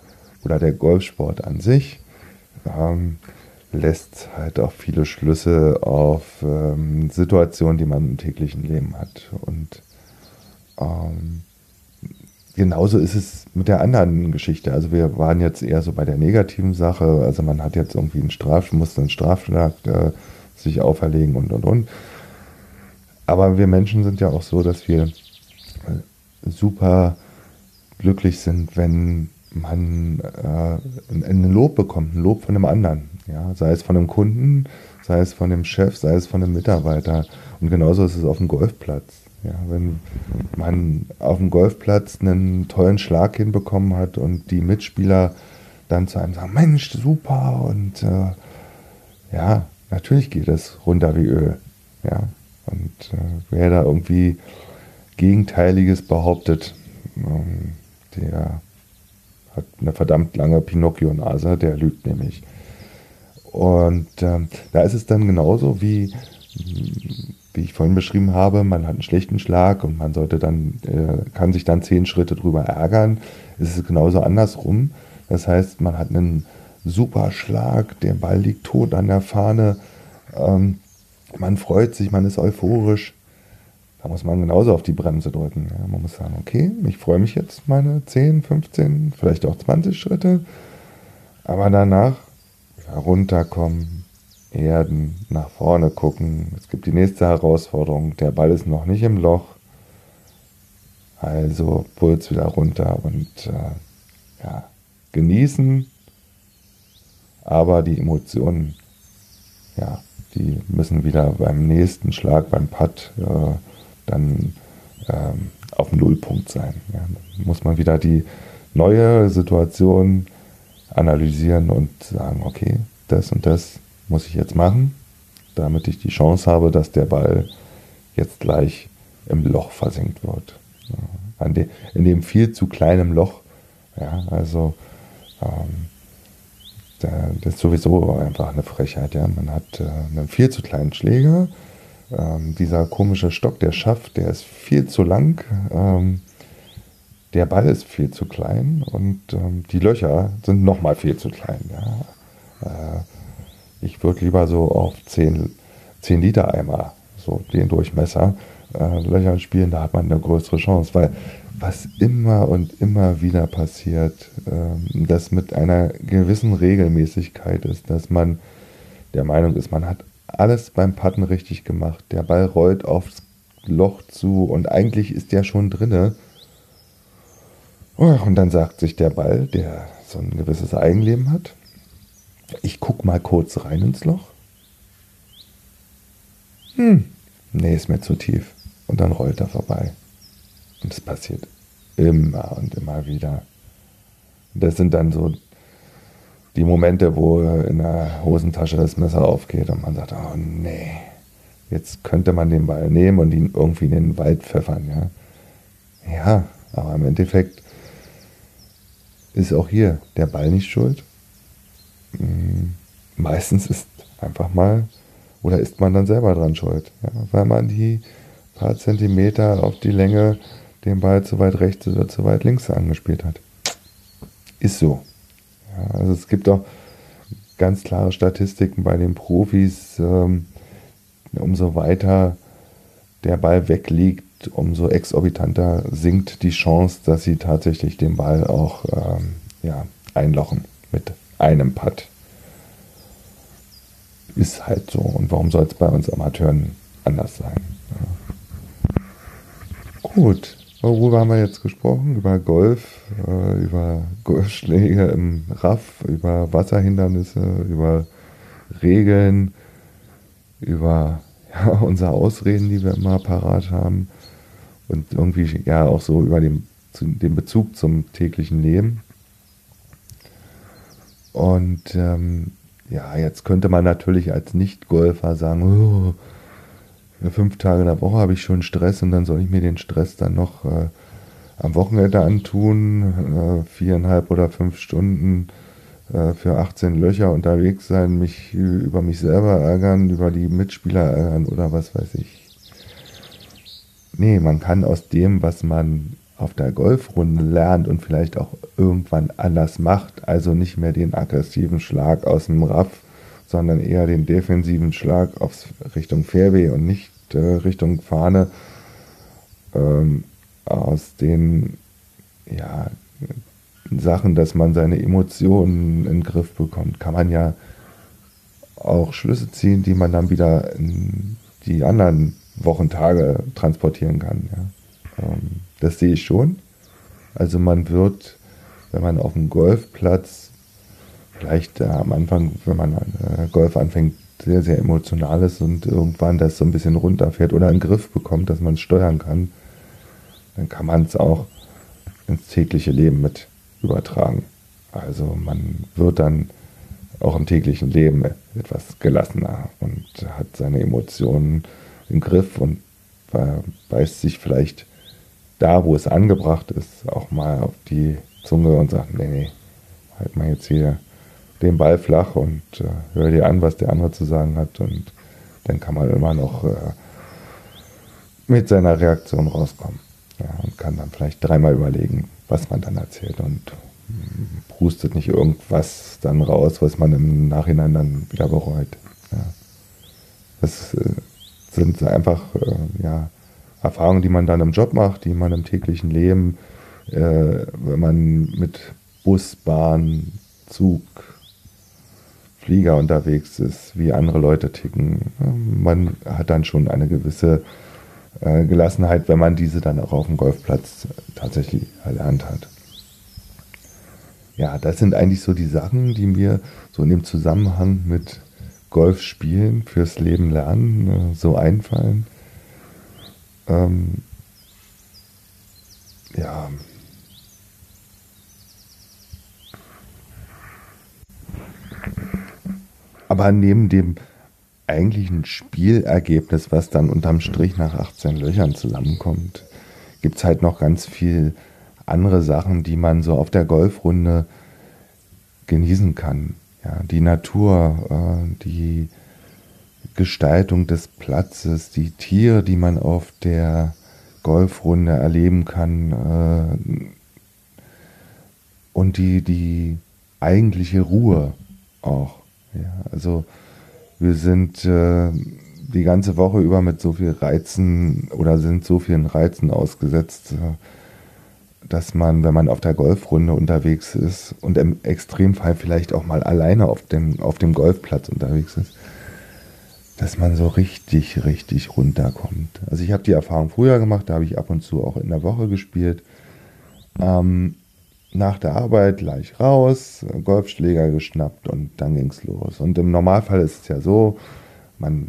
oder der Golfsport an sich ähm, lässt halt auch viele Schlüsse auf ähm, Situationen, die man im täglichen Leben hat. Und ähm, genauso ist es mit der anderen Geschichte. Also wir waren jetzt eher so bei der negativen Sache. Also man hat jetzt irgendwie einen Straf, muss einen Strafschlag äh, sich auferlegen und und und. Aber wir Menschen sind ja auch so, dass wir super glücklich sind, wenn man äh, ein Lob bekommt, ein Lob von einem anderen. Ja? Sei es von einem Kunden, sei es von dem Chef, sei es von einem Mitarbeiter. Und genauso ist es auf dem Golfplatz. Ja, wenn man auf dem Golfplatz einen tollen Schlag hinbekommen hat und die Mitspieler dann zu einem sagen, Mensch, super und äh, ja, natürlich geht es runter wie Öl. Ja, und äh, wer da irgendwie Gegenteiliges behauptet, ähm, der hat eine verdammt lange Pinocchio-Nase, der lügt nämlich. Und ähm, da ist es dann genauso wie, wie ich vorhin beschrieben habe, man hat einen schlechten Schlag und man sollte dann, äh, kann sich dann zehn Schritte drüber ärgern. Es ist genauso andersrum. Das heißt, man hat einen super Schlag, der Ball liegt tot an der Fahne, ähm, man freut sich, man ist euphorisch. Da muss man genauso auf die Bremse drücken. Ja. Man muss sagen, okay, ich freue mich jetzt meine 10, 15, vielleicht auch 20 Schritte. Aber danach herunterkommen, erden, nach vorne gucken. Es gibt die nächste Herausforderung. Der Ball ist noch nicht im Loch. Also Puls wieder runter und äh, ja, genießen. Aber die Emotionen, ja, die müssen wieder beim nächsten Schlag, beim Putt, äh, dann ähm, auf Nullpunkt sein. Ja. muss man wieder die neue Situation analysieren und sagen, okay, das und das muss ich jetzt machen, damit ich die Chance habe, dass der Ball jetzt gleich im Loch versenkt wird. Ja. De, in dem viel zu kleinen Loch. Ja, also ähm, das ist sowieso einfach eine Frechheit. Ja. Man hat äh, einen viel zu kleinen Schläger ähm, dieser komische Stock, der Schaft, der ist viel zu lang. Ähm, der Ball ist viel zu klein und ähm, die Löcher sind nochmal viel zu klein. Ja. Äh, ich würde lieber so auf 10, 10 Liter Eimer, so den Durchmesser, äh, Löcher spielen, da hat man eine größere Chance, weil was immer und immer wieder passiert, ähm, das mit einer gewissen Regelmäßigkeit ist, dass man der Meinung ist, man hat alles beim Patten richtig gemacht. Der Ball rollt aufs Loch zu und eigentlich ist der schon drinne. Und dann sagt sich der Ball, der so ein gewisses Eigenleben hat, ich guck mal kurz rein ins Loch. Hm, nee, ist mir zu tief. Und dann rollt er vorbei. Und es passiert immer und immer wieder. Das sind dann so die Momente, wo in der Hosentasche das Messer aufgeht und man sagt, oh nee, jetzt könnte man den Ball nehmen und ihn irgendwie in den Wald pfeffern. Ja, ja aber im Endeffekt ist auch hier der Ball nicht schuld. Hm, meistens ist einfach mal, oder ist man dann selber dran schuld, ja, weil man die paar Zentimeter auf die Länge den Ball zu weit rechts oder zu weit links angespielt hat. Ist so. Ja, also es gibt auch ganz klare Statistiken bei den Profis. Ähm, umso weiter der Ball wegliegt, umso exorbitanter sinkt die Chance, dass sie tatsächlich den Ball auch ähm, ja, einlochen mit einem Putt. Ist halt so. Und warum soll es bei uns Amateuren anders sein? Ja. Gut. Worüber haben wir jetzt gesprochen? Über Golf, äh, über Golfschläge im Raff, über Wasserhindernisse, über Regeln, über ja, unsere Ausreden, die wir immer parat haben und irgendwie ja auch so über den, den Bezug zum täglichen Leben. Und ähm, ja, jetzt könnte man natürlich als Nicht-Golfer sagen, oh, fünf Tage in der Woche habe ich schon Stress und dann soll ich mir den Stress dann noch äh, am Wochenende antun, äh, viereinhalb oder fünf Stunden äh, für 18 Löcher unterwegs sein, mich über mich selber ärgern, über die Mitspieler ärgern oder was weiß ich. Nee, man kann aus dem, was man auf der Golfrunde lernt und vielleicht auch irgendwann anders macht, also nicht mehr den aggressiven Schlag aus dem Raff, sondern eher den defensiven Schlag aufs Richtung Fairway und nicht äh, Richtung Fahne. Ähm, aus den ja, Sachen, dass man seine Emotionen in den Griff bekommt, kann man ja auch Schlüsse ziehen, die man dann wieder in die anderen Wochentage transportieren kann. Ja. Ähm, das sehe ich schon. Also man wird wenn man auf dem Golfplatz vielleicht äh, am Anfang, wenn man äh, Golf anfängt, sehr, sehr emotional ist und irgendwann das so ein bisschen runterfährt oder einen Griff bekommt, dass man es steuern kann, dann kann man es auch ins tägliche Leben mit übertragen. Also man wird dann auch im täglichen Leben etwas gelassener und hat seine Emotionen im Griff und beißt sich vielleicht da, wo es angebracht ist, auch mal auf die Zunge und sagt, nee, nee, halt mal jetzt hier den Ball flach und äh, hör dir an, was der andere zu sagen hat und dann kann man immer noch äh, mit seiner Reaktion rauskommen ja, und kann dann vielleicht dreimal überlegen, was man dann erzählt und pustet nicht irgendwas dann raus, was man im Nachhinein dann wieder bereut. Ja. Das äh, sind einfach äh, ja, Erfahrungen, die man dann im Job macht, die man im täglichen Leben, äh, wenn man mit Bus, Bahn, Zug, Flieger unterwegs ist, wie andere Leute ticken. Man hat dann schon eine gewisse äh, Gelassenheit, wenn man diese dann auch auf dem Golfplatz tatsächlich erlernt hat ja, das sind eigentlich so die Sachen, die mir so in dem Zusammenhang mit Golf spielen, fürs Leben lernen, äh, so einfallen. Ähm, ja. Aber neben dem eigentlichen Spielergebnis, was dann unterm Strich nach 18 Löchern zusammenkommt, gibt es halt noch ganz viel andere Sachen, die man so auf der Golfrunde genießen kann. Ja, die Natur, äh, die Gestaltung des Platzes, die Tiere, die man auf der Golfrunde erleben kann äh, und die, die eigentliche Ruhe auch. Ja, also wir sind äh, die ganze Woche über mit so viel Reizen oder sind so vielen Reizen ausgesetzt. Äh, dass man, wenn man auf der Golfrunde unterwegs ist und im Extremfall vielleicht auch mal alleine auf dem, auf dem Golfplatz unterwegs ist, dass man so richtig, richtig runterkommt. Also ich habe die Erfahrung früher gemacht, da habe ich ab und zu auch in der Woche gespielt. Ähm, nach der Arbeit gleich raus, Golfschläger geschnappt und dann ging es los. Und im Normalfall ist es ja so, man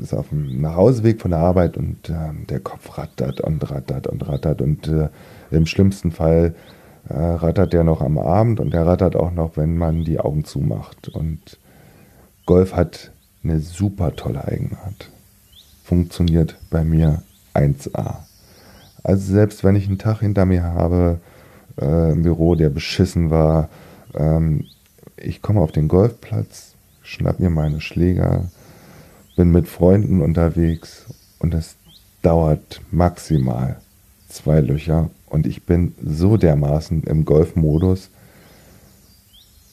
ist auf dem Nachhauseweg von der Arbeit und äh, der Kopf rattert und rattert und rattert und äh, im schlimmsten Fall äh, rattert der noch am Abend und der rattert auch noch, wenn man die Augen zumacht. Und Golf hat eine super tolle Eigenart. Funktioniert bei mir 1A. Also selbst wenn ich einen Tag hinter mir habe äh, im Büro, der beschissen war, ähm, ich komme auf den Golfplatz, schnapp mir meine Schläger, bin mit Freunden unterwegs und es dauert maximal zwei Löcher und ich bin so dermaßen im Golfmodus,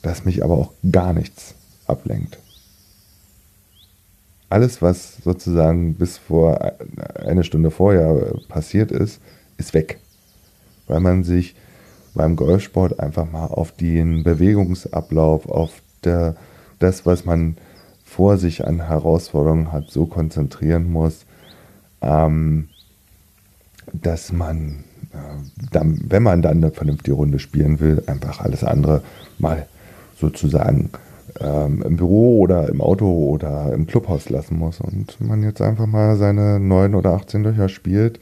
dass mich aber auch gar nichts ablenkt. Alles, was sozusagen bis vor eine Stunde vorher passiert ist, ist weg. Weil man sich beim Golfsport einfach mal auf den Bewegungsablauf, auf der, das, was man vor sich an Herausforderungen hat, so konzentrieren muss, ähm, dass man dann, wenn man dann eine vernünftige Runde spielen will, einfach alles andere mal sozusagen ähm, im Büro oder im Auto oder im Clubhaus lassen muss und man jetzt einfach mal seine 9 oder 18 Löcher spielt.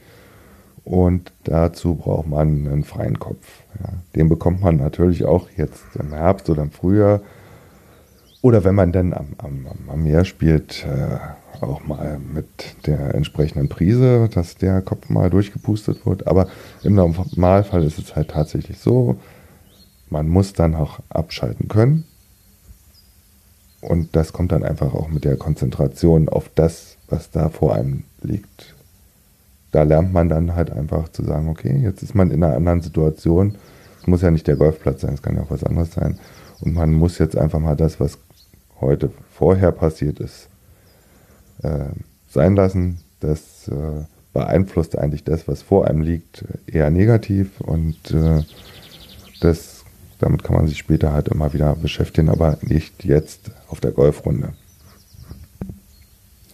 Und dazu braucht man einen freien Kopf. Ja. Den bekommt man natürlich auch jetzt im Herbst oder im Frühjahr. Oder wenn man dann am, am, am Meer spielt, äh, auch mal mit der entsprechenden Prise, dass der Kopf mal durchgepustet wird. Aber im Normalfall ist es halt tatsächlich so, man muss dann auch abschalten können. Und das kommt dann einfach auch mit der Konzentration auf das, was da vor einem liegt. Da lernt man dann halt einfach zu sagen, okay, jetzt ist man in einer anderen Situation. Es muss ja nicht der Golfplatz sein, es kann ja auch was anderes sein. Und man muss jetzt einfach mal das, was heute vorher passiert ist, äh, sein lassen. Das äh, beeinflusst eigentlich das, was vor einem liegt, eher negativ und äh, das, damit kann man sich später halt immer wieder beschäftigen, aber nicht jetzt auf der Golfrunde.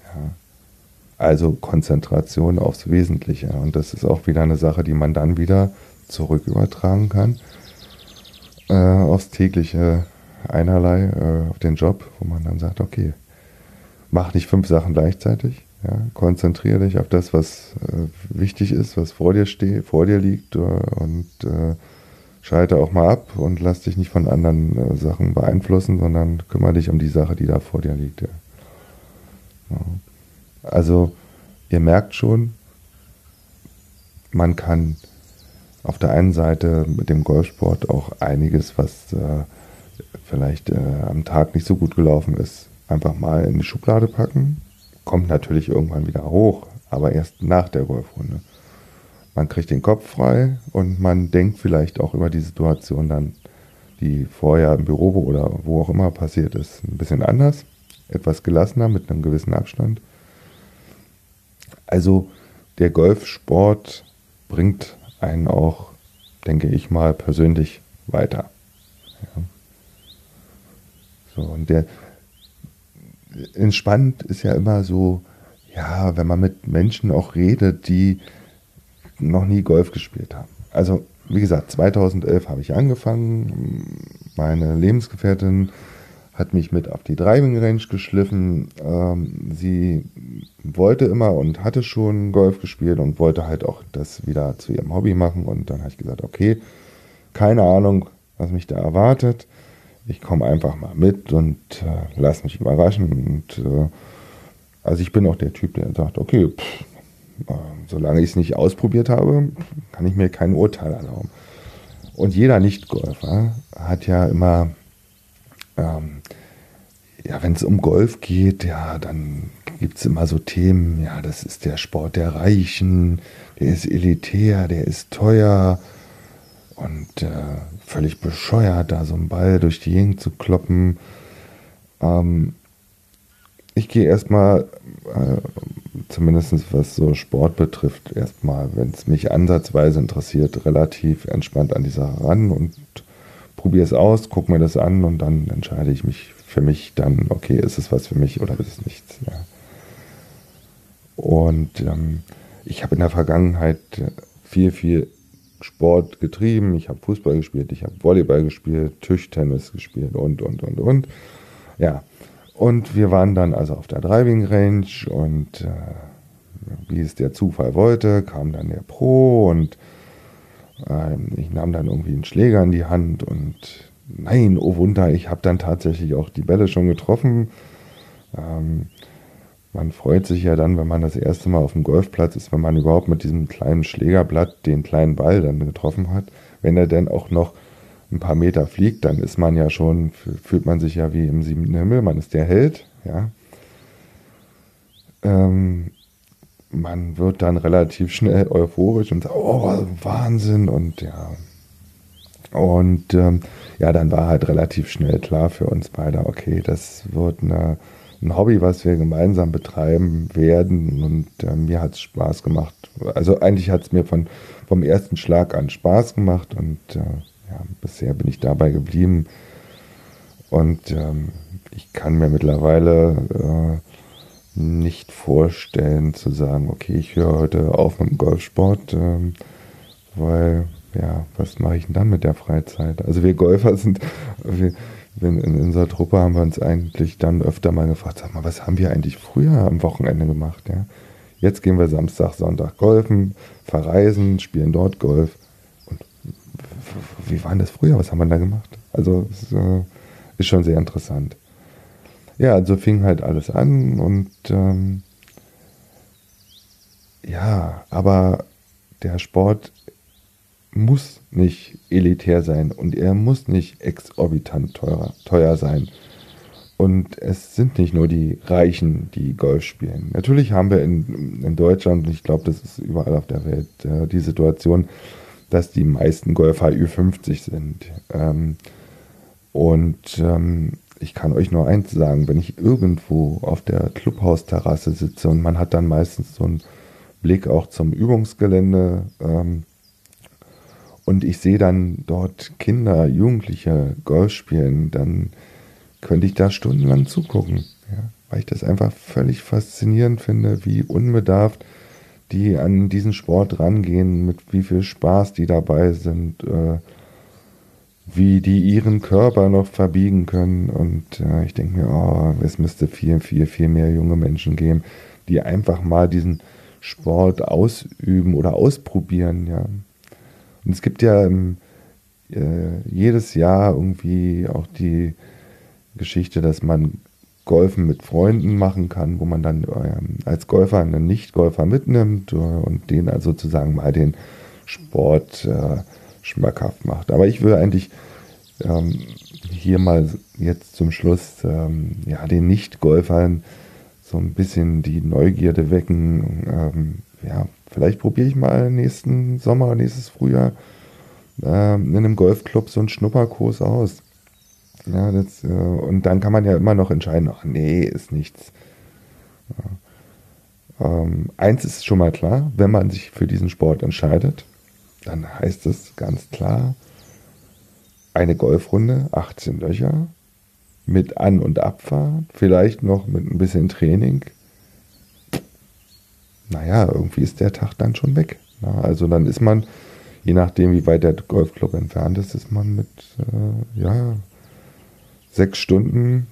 Ja. Also Konzentration aufs Wesentliche und das ist auch wieder eine Sache, die man dann wieder zurück übertragen kann äh, aufs tägliche einerlei, äh, auf den Job, wo man dann sagt, okay, mach nicht fünf Sachen gleichzeitig, ja, konzentriere dich auf das, was äh, wichtig ist, was vor dir steht, vor dir liegt äh, und äh, schalte auch mal ab und lass dich nicht von anderen äh, Sachen beeinflussen, sondern kümmere dich um die Sache, die da vor dir liegt. Ja. Ja. Also ihr merkt schon, man kann auf der einen Seite mit dem Golfsport auch einiges, was äh, vielleicht äh, am Tag nicht so gut gelaufen ist, einfach mal in die Schublade packen kommt natürlich irgendwann wieder hoch, aber erst nach der Golfrunde. Man kriegt den Kopf frei und man denkt vielleicht auch über die Situation dann, die vorher im Büro oder wo auch immer passiert ist, ein bisschen anders, etwas gelassener mit einem gewissen Abstand. Also der Golfsport bringt einen auch, denke ich mal, persönlich weiter. Ja. So, und der, entspannt ist ja immer so, ja, wenn man mit Menschen auch redet, die noch nie Golf gespielt haben. Also, wie gesagt, 2011 habe ich angefangen. Meine Lebensgefährtin hat mich mit auf die Driving Range geschliffen. Ähm, sie wollte immer und hatte schon Golf gespielt und wollte halt auch das wieder zu ihrem Hobby machen. Und dann habe ich gesagt, okay, keine Ahnung, was mich da erwartet ich komme einfach mal mit und äh, lass mich überraschen. Und äh, also ich bin auch der Typ, der sagt, okay, pff, äh, solange ich es nicht ausprobiert habe, kann ich mir kein Urteil erlauben. Und jeder Nicht-Golfer hat ja immer, ähm, ja, wenn es um Golf geht, ja, dann gibt es immer so Themen, ja, das ist der Sport der Reichen, der ist elitär, der ist teuer. Und äh, völlig bescheuert, da so einen Ball durch die Gegend zu kloppen. Ähm, ich gehe erstmal, äh, zumindest was so Sport betrifft, erstmal, wenn es mich ansatzweise interessiert, relativ entspannt an die Sache ran und probiere es aus, gucke mir das an und dann entscheide ich mich für mich dann, okay, ist es was für mich oder ist es nichts. Ja. Und ähm, ich habe in der Vergangenheit viel, viel Sport getrieben. Ich habe Fußball gespielt, ich habe Volleyball gespielt, Tischtennis gespielt und, und, und, und. Ja, und wir waren dann also auf der Driving Range und äh, wie es der Zufall wollte, kam dann der Pro und äh, ich nahm dann irgendwie einen Schläger in die Hand und nein, oh Wunder, ich habe dann tatsächlich auch die Bälle schon getroffen. Ähm, man freut sich ja dann, wenn man das erste Mal auf dem Golfplatz ist, wenn man überhaupt mit diesem kleinen Schlägerblatt den kleinen Ball dann getroffen hat. Wenn er denn auch noch ein paar Meter fliegt, dann ist man ja schon, fühlt man sich ja wie im siebten Himmel, man ist der Held, ja. Ähm, man wird dann relativ schnell euphorisch und sagt, oh, Wahnsinn und ja. Und ähm, ja, dann war halt relativ schnell klar für uns beide, okay, das wird eine ein Hobby, was wir gemeinsam betreiben werden. Und äh, mir hat es Spaß gemacht. Also eigentlich hat es mir von, vom ersten Schlag an Spaß gemacht und äh, ja, bisher bin ich dabei geblieben. Und ähm, ich kann mir mittlerweile äh, nicht vorstellen zu sagen, okay, ich höre heute auf mit dem Golfsport, ähm, weil ja, was mache ich denn dann mit der Freizeit? Also wir Golfer sind, wir, in, unserer Truppe haben wir uns eigentlich dann öfter mal gefragt, sag mal, was haben wir eigentlich früher am Wochenende gemacht? Ja? Jetzt gehen wir Samstag, Sonntag golfen, verreisen, spielen dort Golf. Und wie war denn das früher? Was haben wir da gemacht? Also es äh, ist schon sehr interessant. Ja, also fing halt alles an und ähm, ja, aber der Sport muss nicht elitär sein und er muss nicht exorbitant teurer, teuer sein. Und es sind nicht nur die Reichen, die Golf spielen. Natürlich haben wir in, in Deutschland, und ich glaube, das ist überall auf der Welt, äh, die Situation, dass die meisten Golfer Ü50 sind. Ähm, und ähm, ich kann euch nur eins sagen, wenn ich irgendwo auf der Clubhausterrasse sitze und man hat dann meistens so einen Blick auch zum Übungsgelände, ähm, und ich sehe dann dort Kinder, Jugendliche Golf spielen, dann könnte ich da stundenlang zugucken. Ja, weil ich das einfach völlig faszinierend finde, wie unbedarft die an diesen Sport rangehen, mit wie viel Spaß die dabei sind, äh, wie die ihren Körper noch verbiegen können. Und äh, ich denke mir, oh, es müsste viel, viel, viel mehr junge Menschen geben, die einfach mal diesen Sport ausüben oder ausprobieren. Ja. Und es gibt ja ähm, äh, jedes Jahr irgendwie auch die Geschichte, dass man Golfen mit Freunden machen kann, wo man dann äh, als Golfer einen Nicht-Golfer mitnimmt äh, und den also sozusagen mal den Sport äh, schmackhaft macht. Aber ich will eigentlich ähm, hier mal jetzt zum Schluss ähm, ja, den Nicht-Golfern so ein bisschen die Neugierde wecken. Ähm, ja, vielleicht probiere ich mal nächsten Sommer, nächstes Frühjahr äh, in einem Golfclub so einen Schnupperkurs aus. Ja, das, äh, und dann kann man ja immer noch entscheiden, ach nee, ist nichts. Ja. Ähm, eins ist schon mal klar, wenn man sich für diesen Sport entscheidet, dann heißt es ganz klar, eine Golfrunde, 18 Löcher, mit An- und Abfahrt, vielleicht noch mit ein bisschen Training. Naja, irgendwie ist der Tag dann schon weg. Na, also dann ist man, je nachdem wie weit der Golfclub entfernt ist, ist man mit, äh, ja, sechs Stunden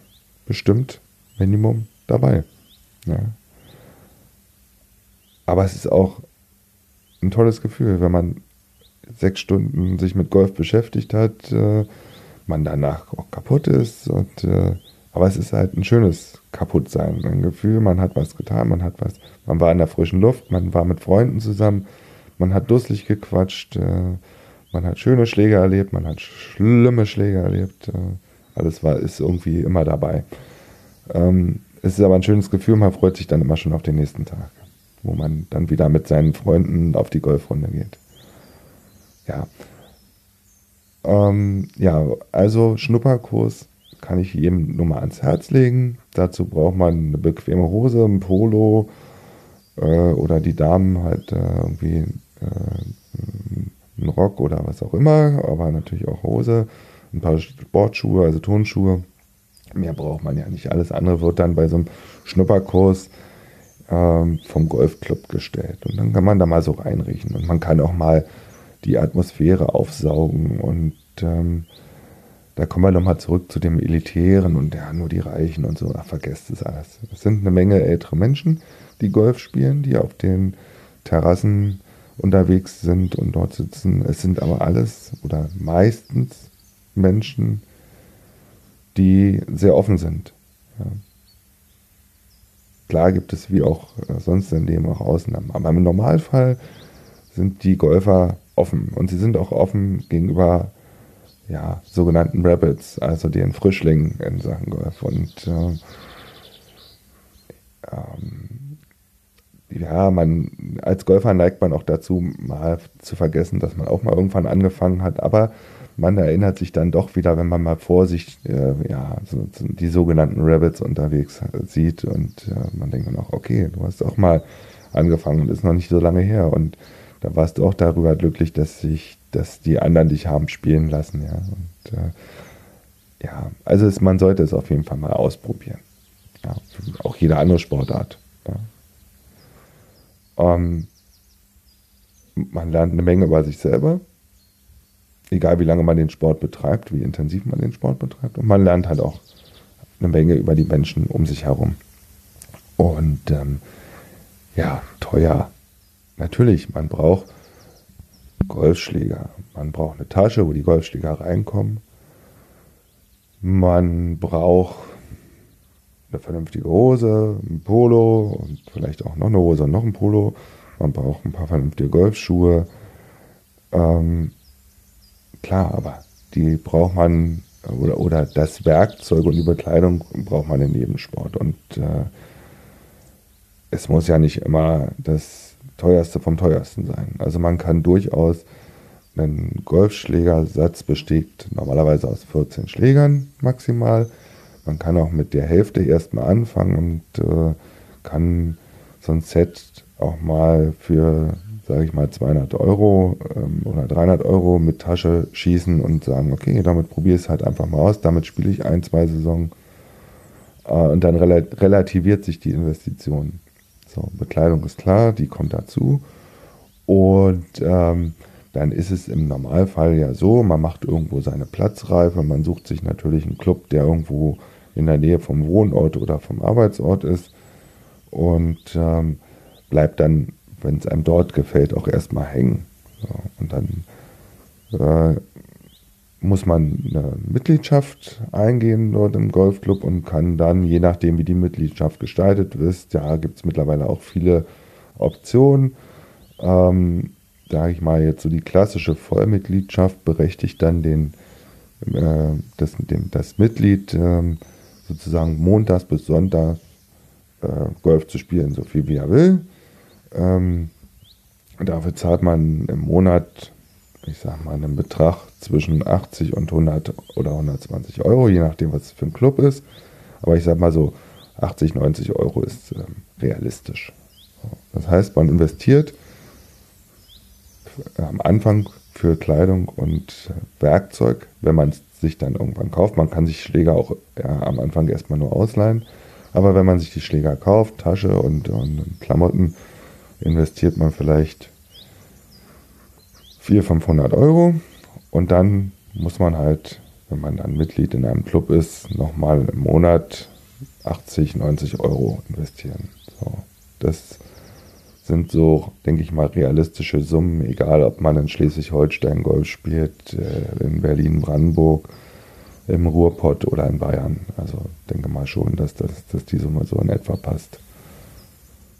bestimmt Minimum dabei. Ja. Aber es ist auch ein tolles Gefühl, wenn man sechs Stunden sich mit Golf beschäftigt hat, äh, man danach auch kaputt ist. Und, äh, aber es ist halt ein schönes Kaputtsein, ein Gefühl, man hat was getan, man hat was, man war in der frischen Luft, man war mit Freunden zusammen, man hat dusselig gequatscht, äh, man hat schöne Schläge erlebt, man hat schlimme Schläge erlebt. Äh, alles war, ist irgendwie immer dabei. Ähm, es ist aber ein schönes Gefühl, man freut sich dann immer schon auf den nächsten Tag, wo man dann wieder mit seinen Freunden auf die Golfrunde geht. Ja. Ähm, ja, also Schnupperkurs kann ich jedem nur mal ans Herz legen. Dazu braucht man eine bequeme Hose, ein Polo äh, oder die Damen halt äh, irgendwie äh, einen Rock oder was auch immer, aber natürlich auch Hose, ein paar Sportschuhe, also Turnschuhe. Mehr braucht man ja nicht. Alles andere wird dann bei so einem Schnupperkurs ähm, vom Golfclub gestellt. Und dann kann man da mal so reinriechen. Und man kann auch mal die Atmosphäre aufsaugen. Und ähm, da kommen wir nochmal zurück zu dem Elitären und ja, nur die Reichen und so. Ach, vergesst es alles. Es sind eine Menge ältere Menschen, die Golf spielen, die auf den Terrassen unterwegs sind und dort sitzen. Es sind aber alles oder meistens Menschen, die sehr offen sind. Ja. Klar gibt es wie auch sonst in dem auch Ausnahmen, aber im Normalfall sind die Golfer offen. Und sie sind auch offen gegenüber ja, sogenannten Rabbits, also den Frischlingen in Sachen Golf. Und äh, ähm, ja, man als Golfer neigt man auch dazu, mal zu vergessen, dass man auch mal irgendwann angefangen hat. Aber man erinnert sich dann doch wieder, wenn man mal vor sich äh, ja, so, die sogenannten Rabbits unterwegs sieht und äh, man denkt dann auch, okay, du hast auch mal angefangen und ist noch nicht so lange her. Und da warst du auch darüber glücklich, dass sich, dass die anderen dich haben spielen lassen, ja. Und äh, ja, also es, man sollte es auf jeden Fall mal ausprobieren. Ja, auch jede andere Sportart. Ja. Ähm, man lernt eine Menge über sich selber, egal wie lange man den Sport betreibt, wie intensiv man den Sport betreibt. Und man lernt halt auch eine Menge über die Menschen um sich herum. Und ähm, ja, teuer Natürlich, man braucht Golfschläger. Man braucht eine Tasche, wo die Golfschläger reinkommen. Man braucht eine vernünftige Hose, ein Polo und vielleicht auch noch eine Hose und noch ein Polo. Man braucht ein paar vernünftige Golfschuhe. Ähm, klar, aber die braucht man oder, oder das Werkzeug und die Bekleidung braucht man im Nebensport. Und äh, es muss ja nicht immer das teuerste vom teuersten sein. Also man kann durchaus einen Golfschlägersatz besteht normalerweise aus 14 Schlägern maximal. Man kann auch mit der Hälfte erstmal anfangen und äh, kann so ein Set auch mal für, sage ich mal, 200 Euro ähm, oder 300 Euro mit Tasche schießen und sagen, okay, damit probiere ich es halt einfach mal aus, damit spiele ich ein, zwei Saison äh, und dann relativiert sich die Investition. So, Bekleidung ist klar, die kommt dazu. Und ähm, dann ist es im Normalfall ja so, man macht irgendwo seine Platzreife, man sucht sich natürlich einen Club, der irgendwo in der Nähe vom Wohnort oder vom Arbeitsort ist und ähm, bleibt dann, wenn es einem dort gefällt, auch erstmal hängen. So, und dann äh, muss man eine Mitgliedschaft eingehen dort im Golfclub und kann dann, je nachdem wie die Mitgliedschaft gestaltet ist, ja, gibt es mittlerweile auch viele Optionen. Ähm, sage ich mal jetzt so die klassische Vollmitgliedschaft berechtigt dann den, äh, das, dem, das Mitglied äh, sozusagen montags bis Sonntag äh, Golf zu spielen, so viel wie er will. Ähm, dafür zahlt man im Monat, ich sag mal, einen Betrag zwischen 80 und 100 oder 120 Euro, je nachdem, was es für ein Club ist. Aber ich sag mal so, 80, 90 Euro ist ähm, realistisch. Das heißt, man investiert am Anfang für Kleidung und Werkzeug, wenn man es sich dann irgendwann kauft. Man kann sich Schläger auch ja, am Anfang erstmal nur ausleihen. Aber wenn man sich die Schläger kauft, Tasche und, und Klamotten, investiert man vielleicht 400, 500 Euro und dann muss man halt, wenn man dann Mitglied in einem Club ist, nochmal im Monat 80, 90 Euro investieren. So, das sind so, denke ich mal, realistische Summen, egal ob man in Schleswig-Holstein Golf spielt, äh, in Berlin-Brandenburg, im Ruhrpott oder in Bayern. Also denke mal schon, dass, das, dass die Summe so in etwa passt.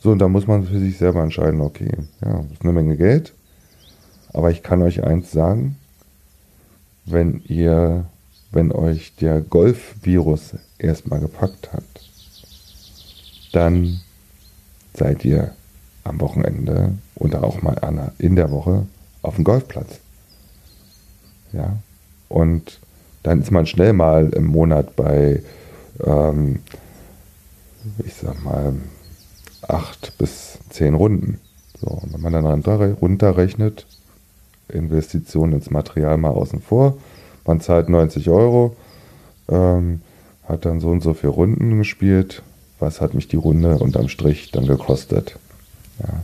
So, und da muss man für sich selber entscheiden, okay, ja, das ist eine Menge Geld, aber ich kann euch eins sagen, wenn ihr, wenn euch der Golf-Virus erstmal gepackt hat, dann seid ihr am Wochenende oder auch mal in der Woche auf dem Golfplatz. Ja, und dann ist man schnell mal im Monat bei, ähm, ich sag mal, acht bis zehn Runden. So, und wenn man dann runterrechnet, Investitionen ins Material mal außen vor, man zahlt 90 Euro, ähm, hat dann so und so viele Runden gespielt. Was hat mich die Runde unterm Strich dann gekostet? Ja.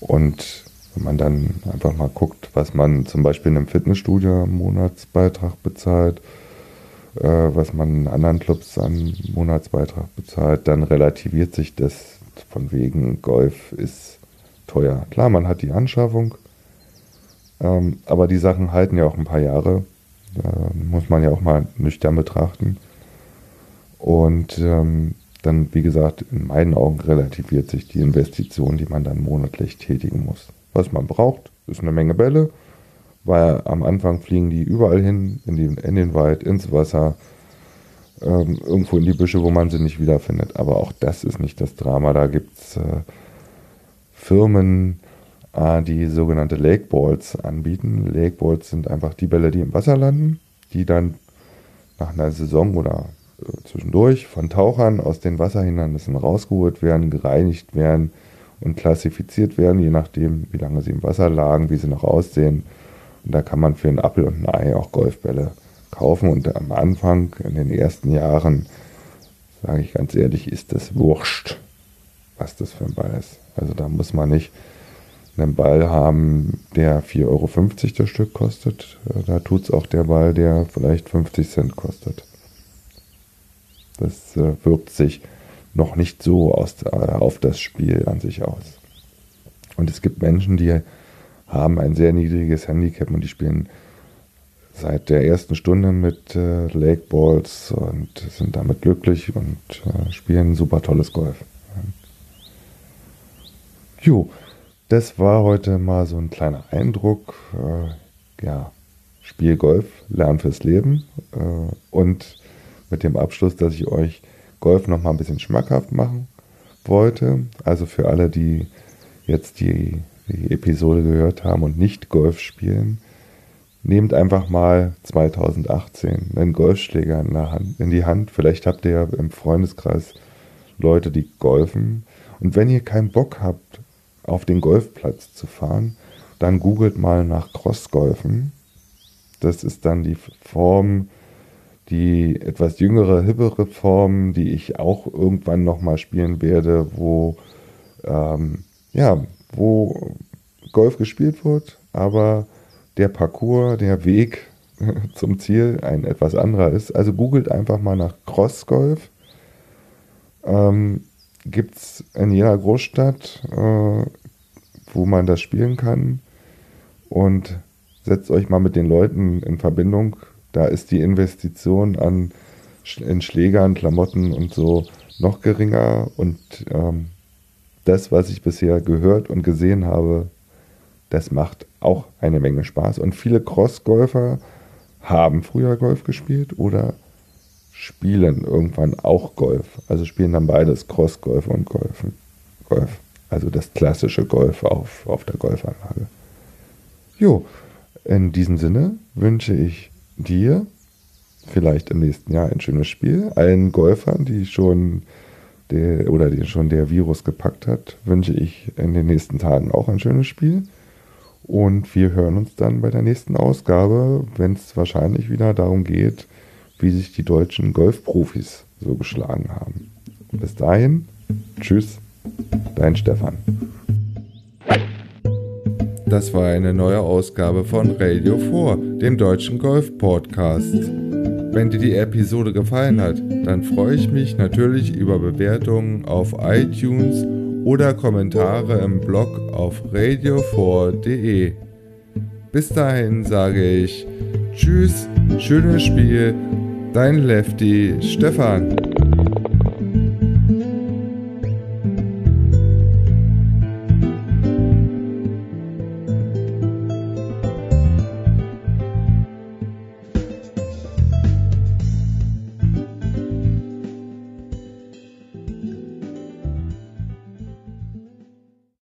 Und wenn man dann einfach mal guckt, was man zum Beispiel in einem Fitnessstudio am Monatsbeitrag bezahlt, äh, was man in anderen Clubs an Monatsbeitrag bezahlt, dann relativiert sich das von wegen Golf ist teuer. Klar, man hat die Anschaffung, ähm, aber die Sachen halten ja auch ein paar Jahre. Da muss man ja auch mal nüchtern betrachten. Und ähm, dann, wie gesagt, in meinen Augen relativiert sich die Investition, die man dann monatlich tätigen muss. Was man braucht, ist eine Menge Bälle, weil am Anfang fliegen die überall hin, in, die, in den Wald, ins Wasser, ähm, irgendwo in die Büsche, wo man sie nicht wiederfindet. Aber auch das ist nicht das Drama. Da gibt es äh, Firmen, äh, die sogenannte Lakeballs anbieten. Lakeballs sind einfach die Bälle, die im Wasser landen, die dann nach einer Saison oder zwischendurch von Tauchern aus den Wasserhindernissen rausgeholt werden, gereinigt werden und klassifiziert werden, je nachdem, wie lange sie im Wasser lagen, wie sie noch aussehen. Und da kann man für einen Apfel und ein Ei auch Golfbälle kaufen. Und am Anfang, in den ersten Jahren, sage ich ganz ehrlich, ist das wurscht, was das für ein Ball ist. Also da muss man nicht einen Ball haben, der 4,50 Euro das Stück kostet. Da tut es auch der Ball, der vielleicht 50 Cent kostet. Das äh, wirkt sich noch nicht so aus, äh, auf das Spiel an sich aus. Und es gibt Menschen, die haben ein sehr niedriges Handicap und die spielen seit der ersten Stunde mit äh, Lake Balls und sind damit glücklich und spielen super tolles Golf. Jo, das war heute mal so ein kleiner Eindruck. Äh, ja, Spiel Golf, Lern fürs Leben. Äh, und mit dem Abschluss, dass ich euch Golf noch mal ein bisschen schmackhaft machen wollte. Also für alle, die jetzt die, die Episode gehört haben und nicht Golf spielen, nehmt einfach mal 2018 einen Golfschläger in, Hand, in die Hand. Vielleicht habt ihr ja im Freundeskreis Leute, die golfen. Und wenn ihr keinen Bock habt, auf den Golfplatz zu fahren, dann googelt mal nach Crossgolfen. Das ist dann die Form, die etwas jüngere, hippere Form, die ich auch irgendwann nochmal spielen werde, wo, ähm, ja, wo Golf gespielt wird, aber der Parcours, der Weg zum Ziel ein etwas anderer ist. Also googelt einfach mal nach Crossgolf. Ähm, Gibt es in jeder Großstadt, äh, wo man das spielen kann. Und setzt euch mal mit den Leuten in Verbindung. Da ist die Investition an in Schlägern, Klamotten und so noch geringer. Und ähm, das, was ich bisher gehört und gesehen habe, das macht auch eine Menge Spaß. Und viele Cross-Golfer haben früher Golf gespielt oder spielen irgendwann auch Golf. Also spielen dann beides, Cross-Golf und Golf. Golf. Also das klassische Golf auf, auf der Golfanlage. Jo, in diesem Sinne wünsche ich dir vielleicht im nächsten Jahr ein schönes Spiel. Allen Golfern, die schon der, oder die schon der Virus gepackt hat, wünsche ich in den nächsten Tagen auch ein schönes Spiel. Und wir hören uns dann bei der nächsten Ausgabe, wenn es wahrscheinlich wieder darum geht, wie sich die deutschen Golfprofis so geschlagen haben. Bis dahin, tschüss, dein Stefan. Das war eine neue Ausgabe von Radio 4, dem deutschen Golf-Podcast. Wenn dir die Episode gefallen hat, dann freue ich mich natürlich über Bewertungen auf iTunes oder Kommentare im Blog auf radio4.de. Bis dahin sage ich Tschüss, schönes Spiel, dein Lefty Stefan.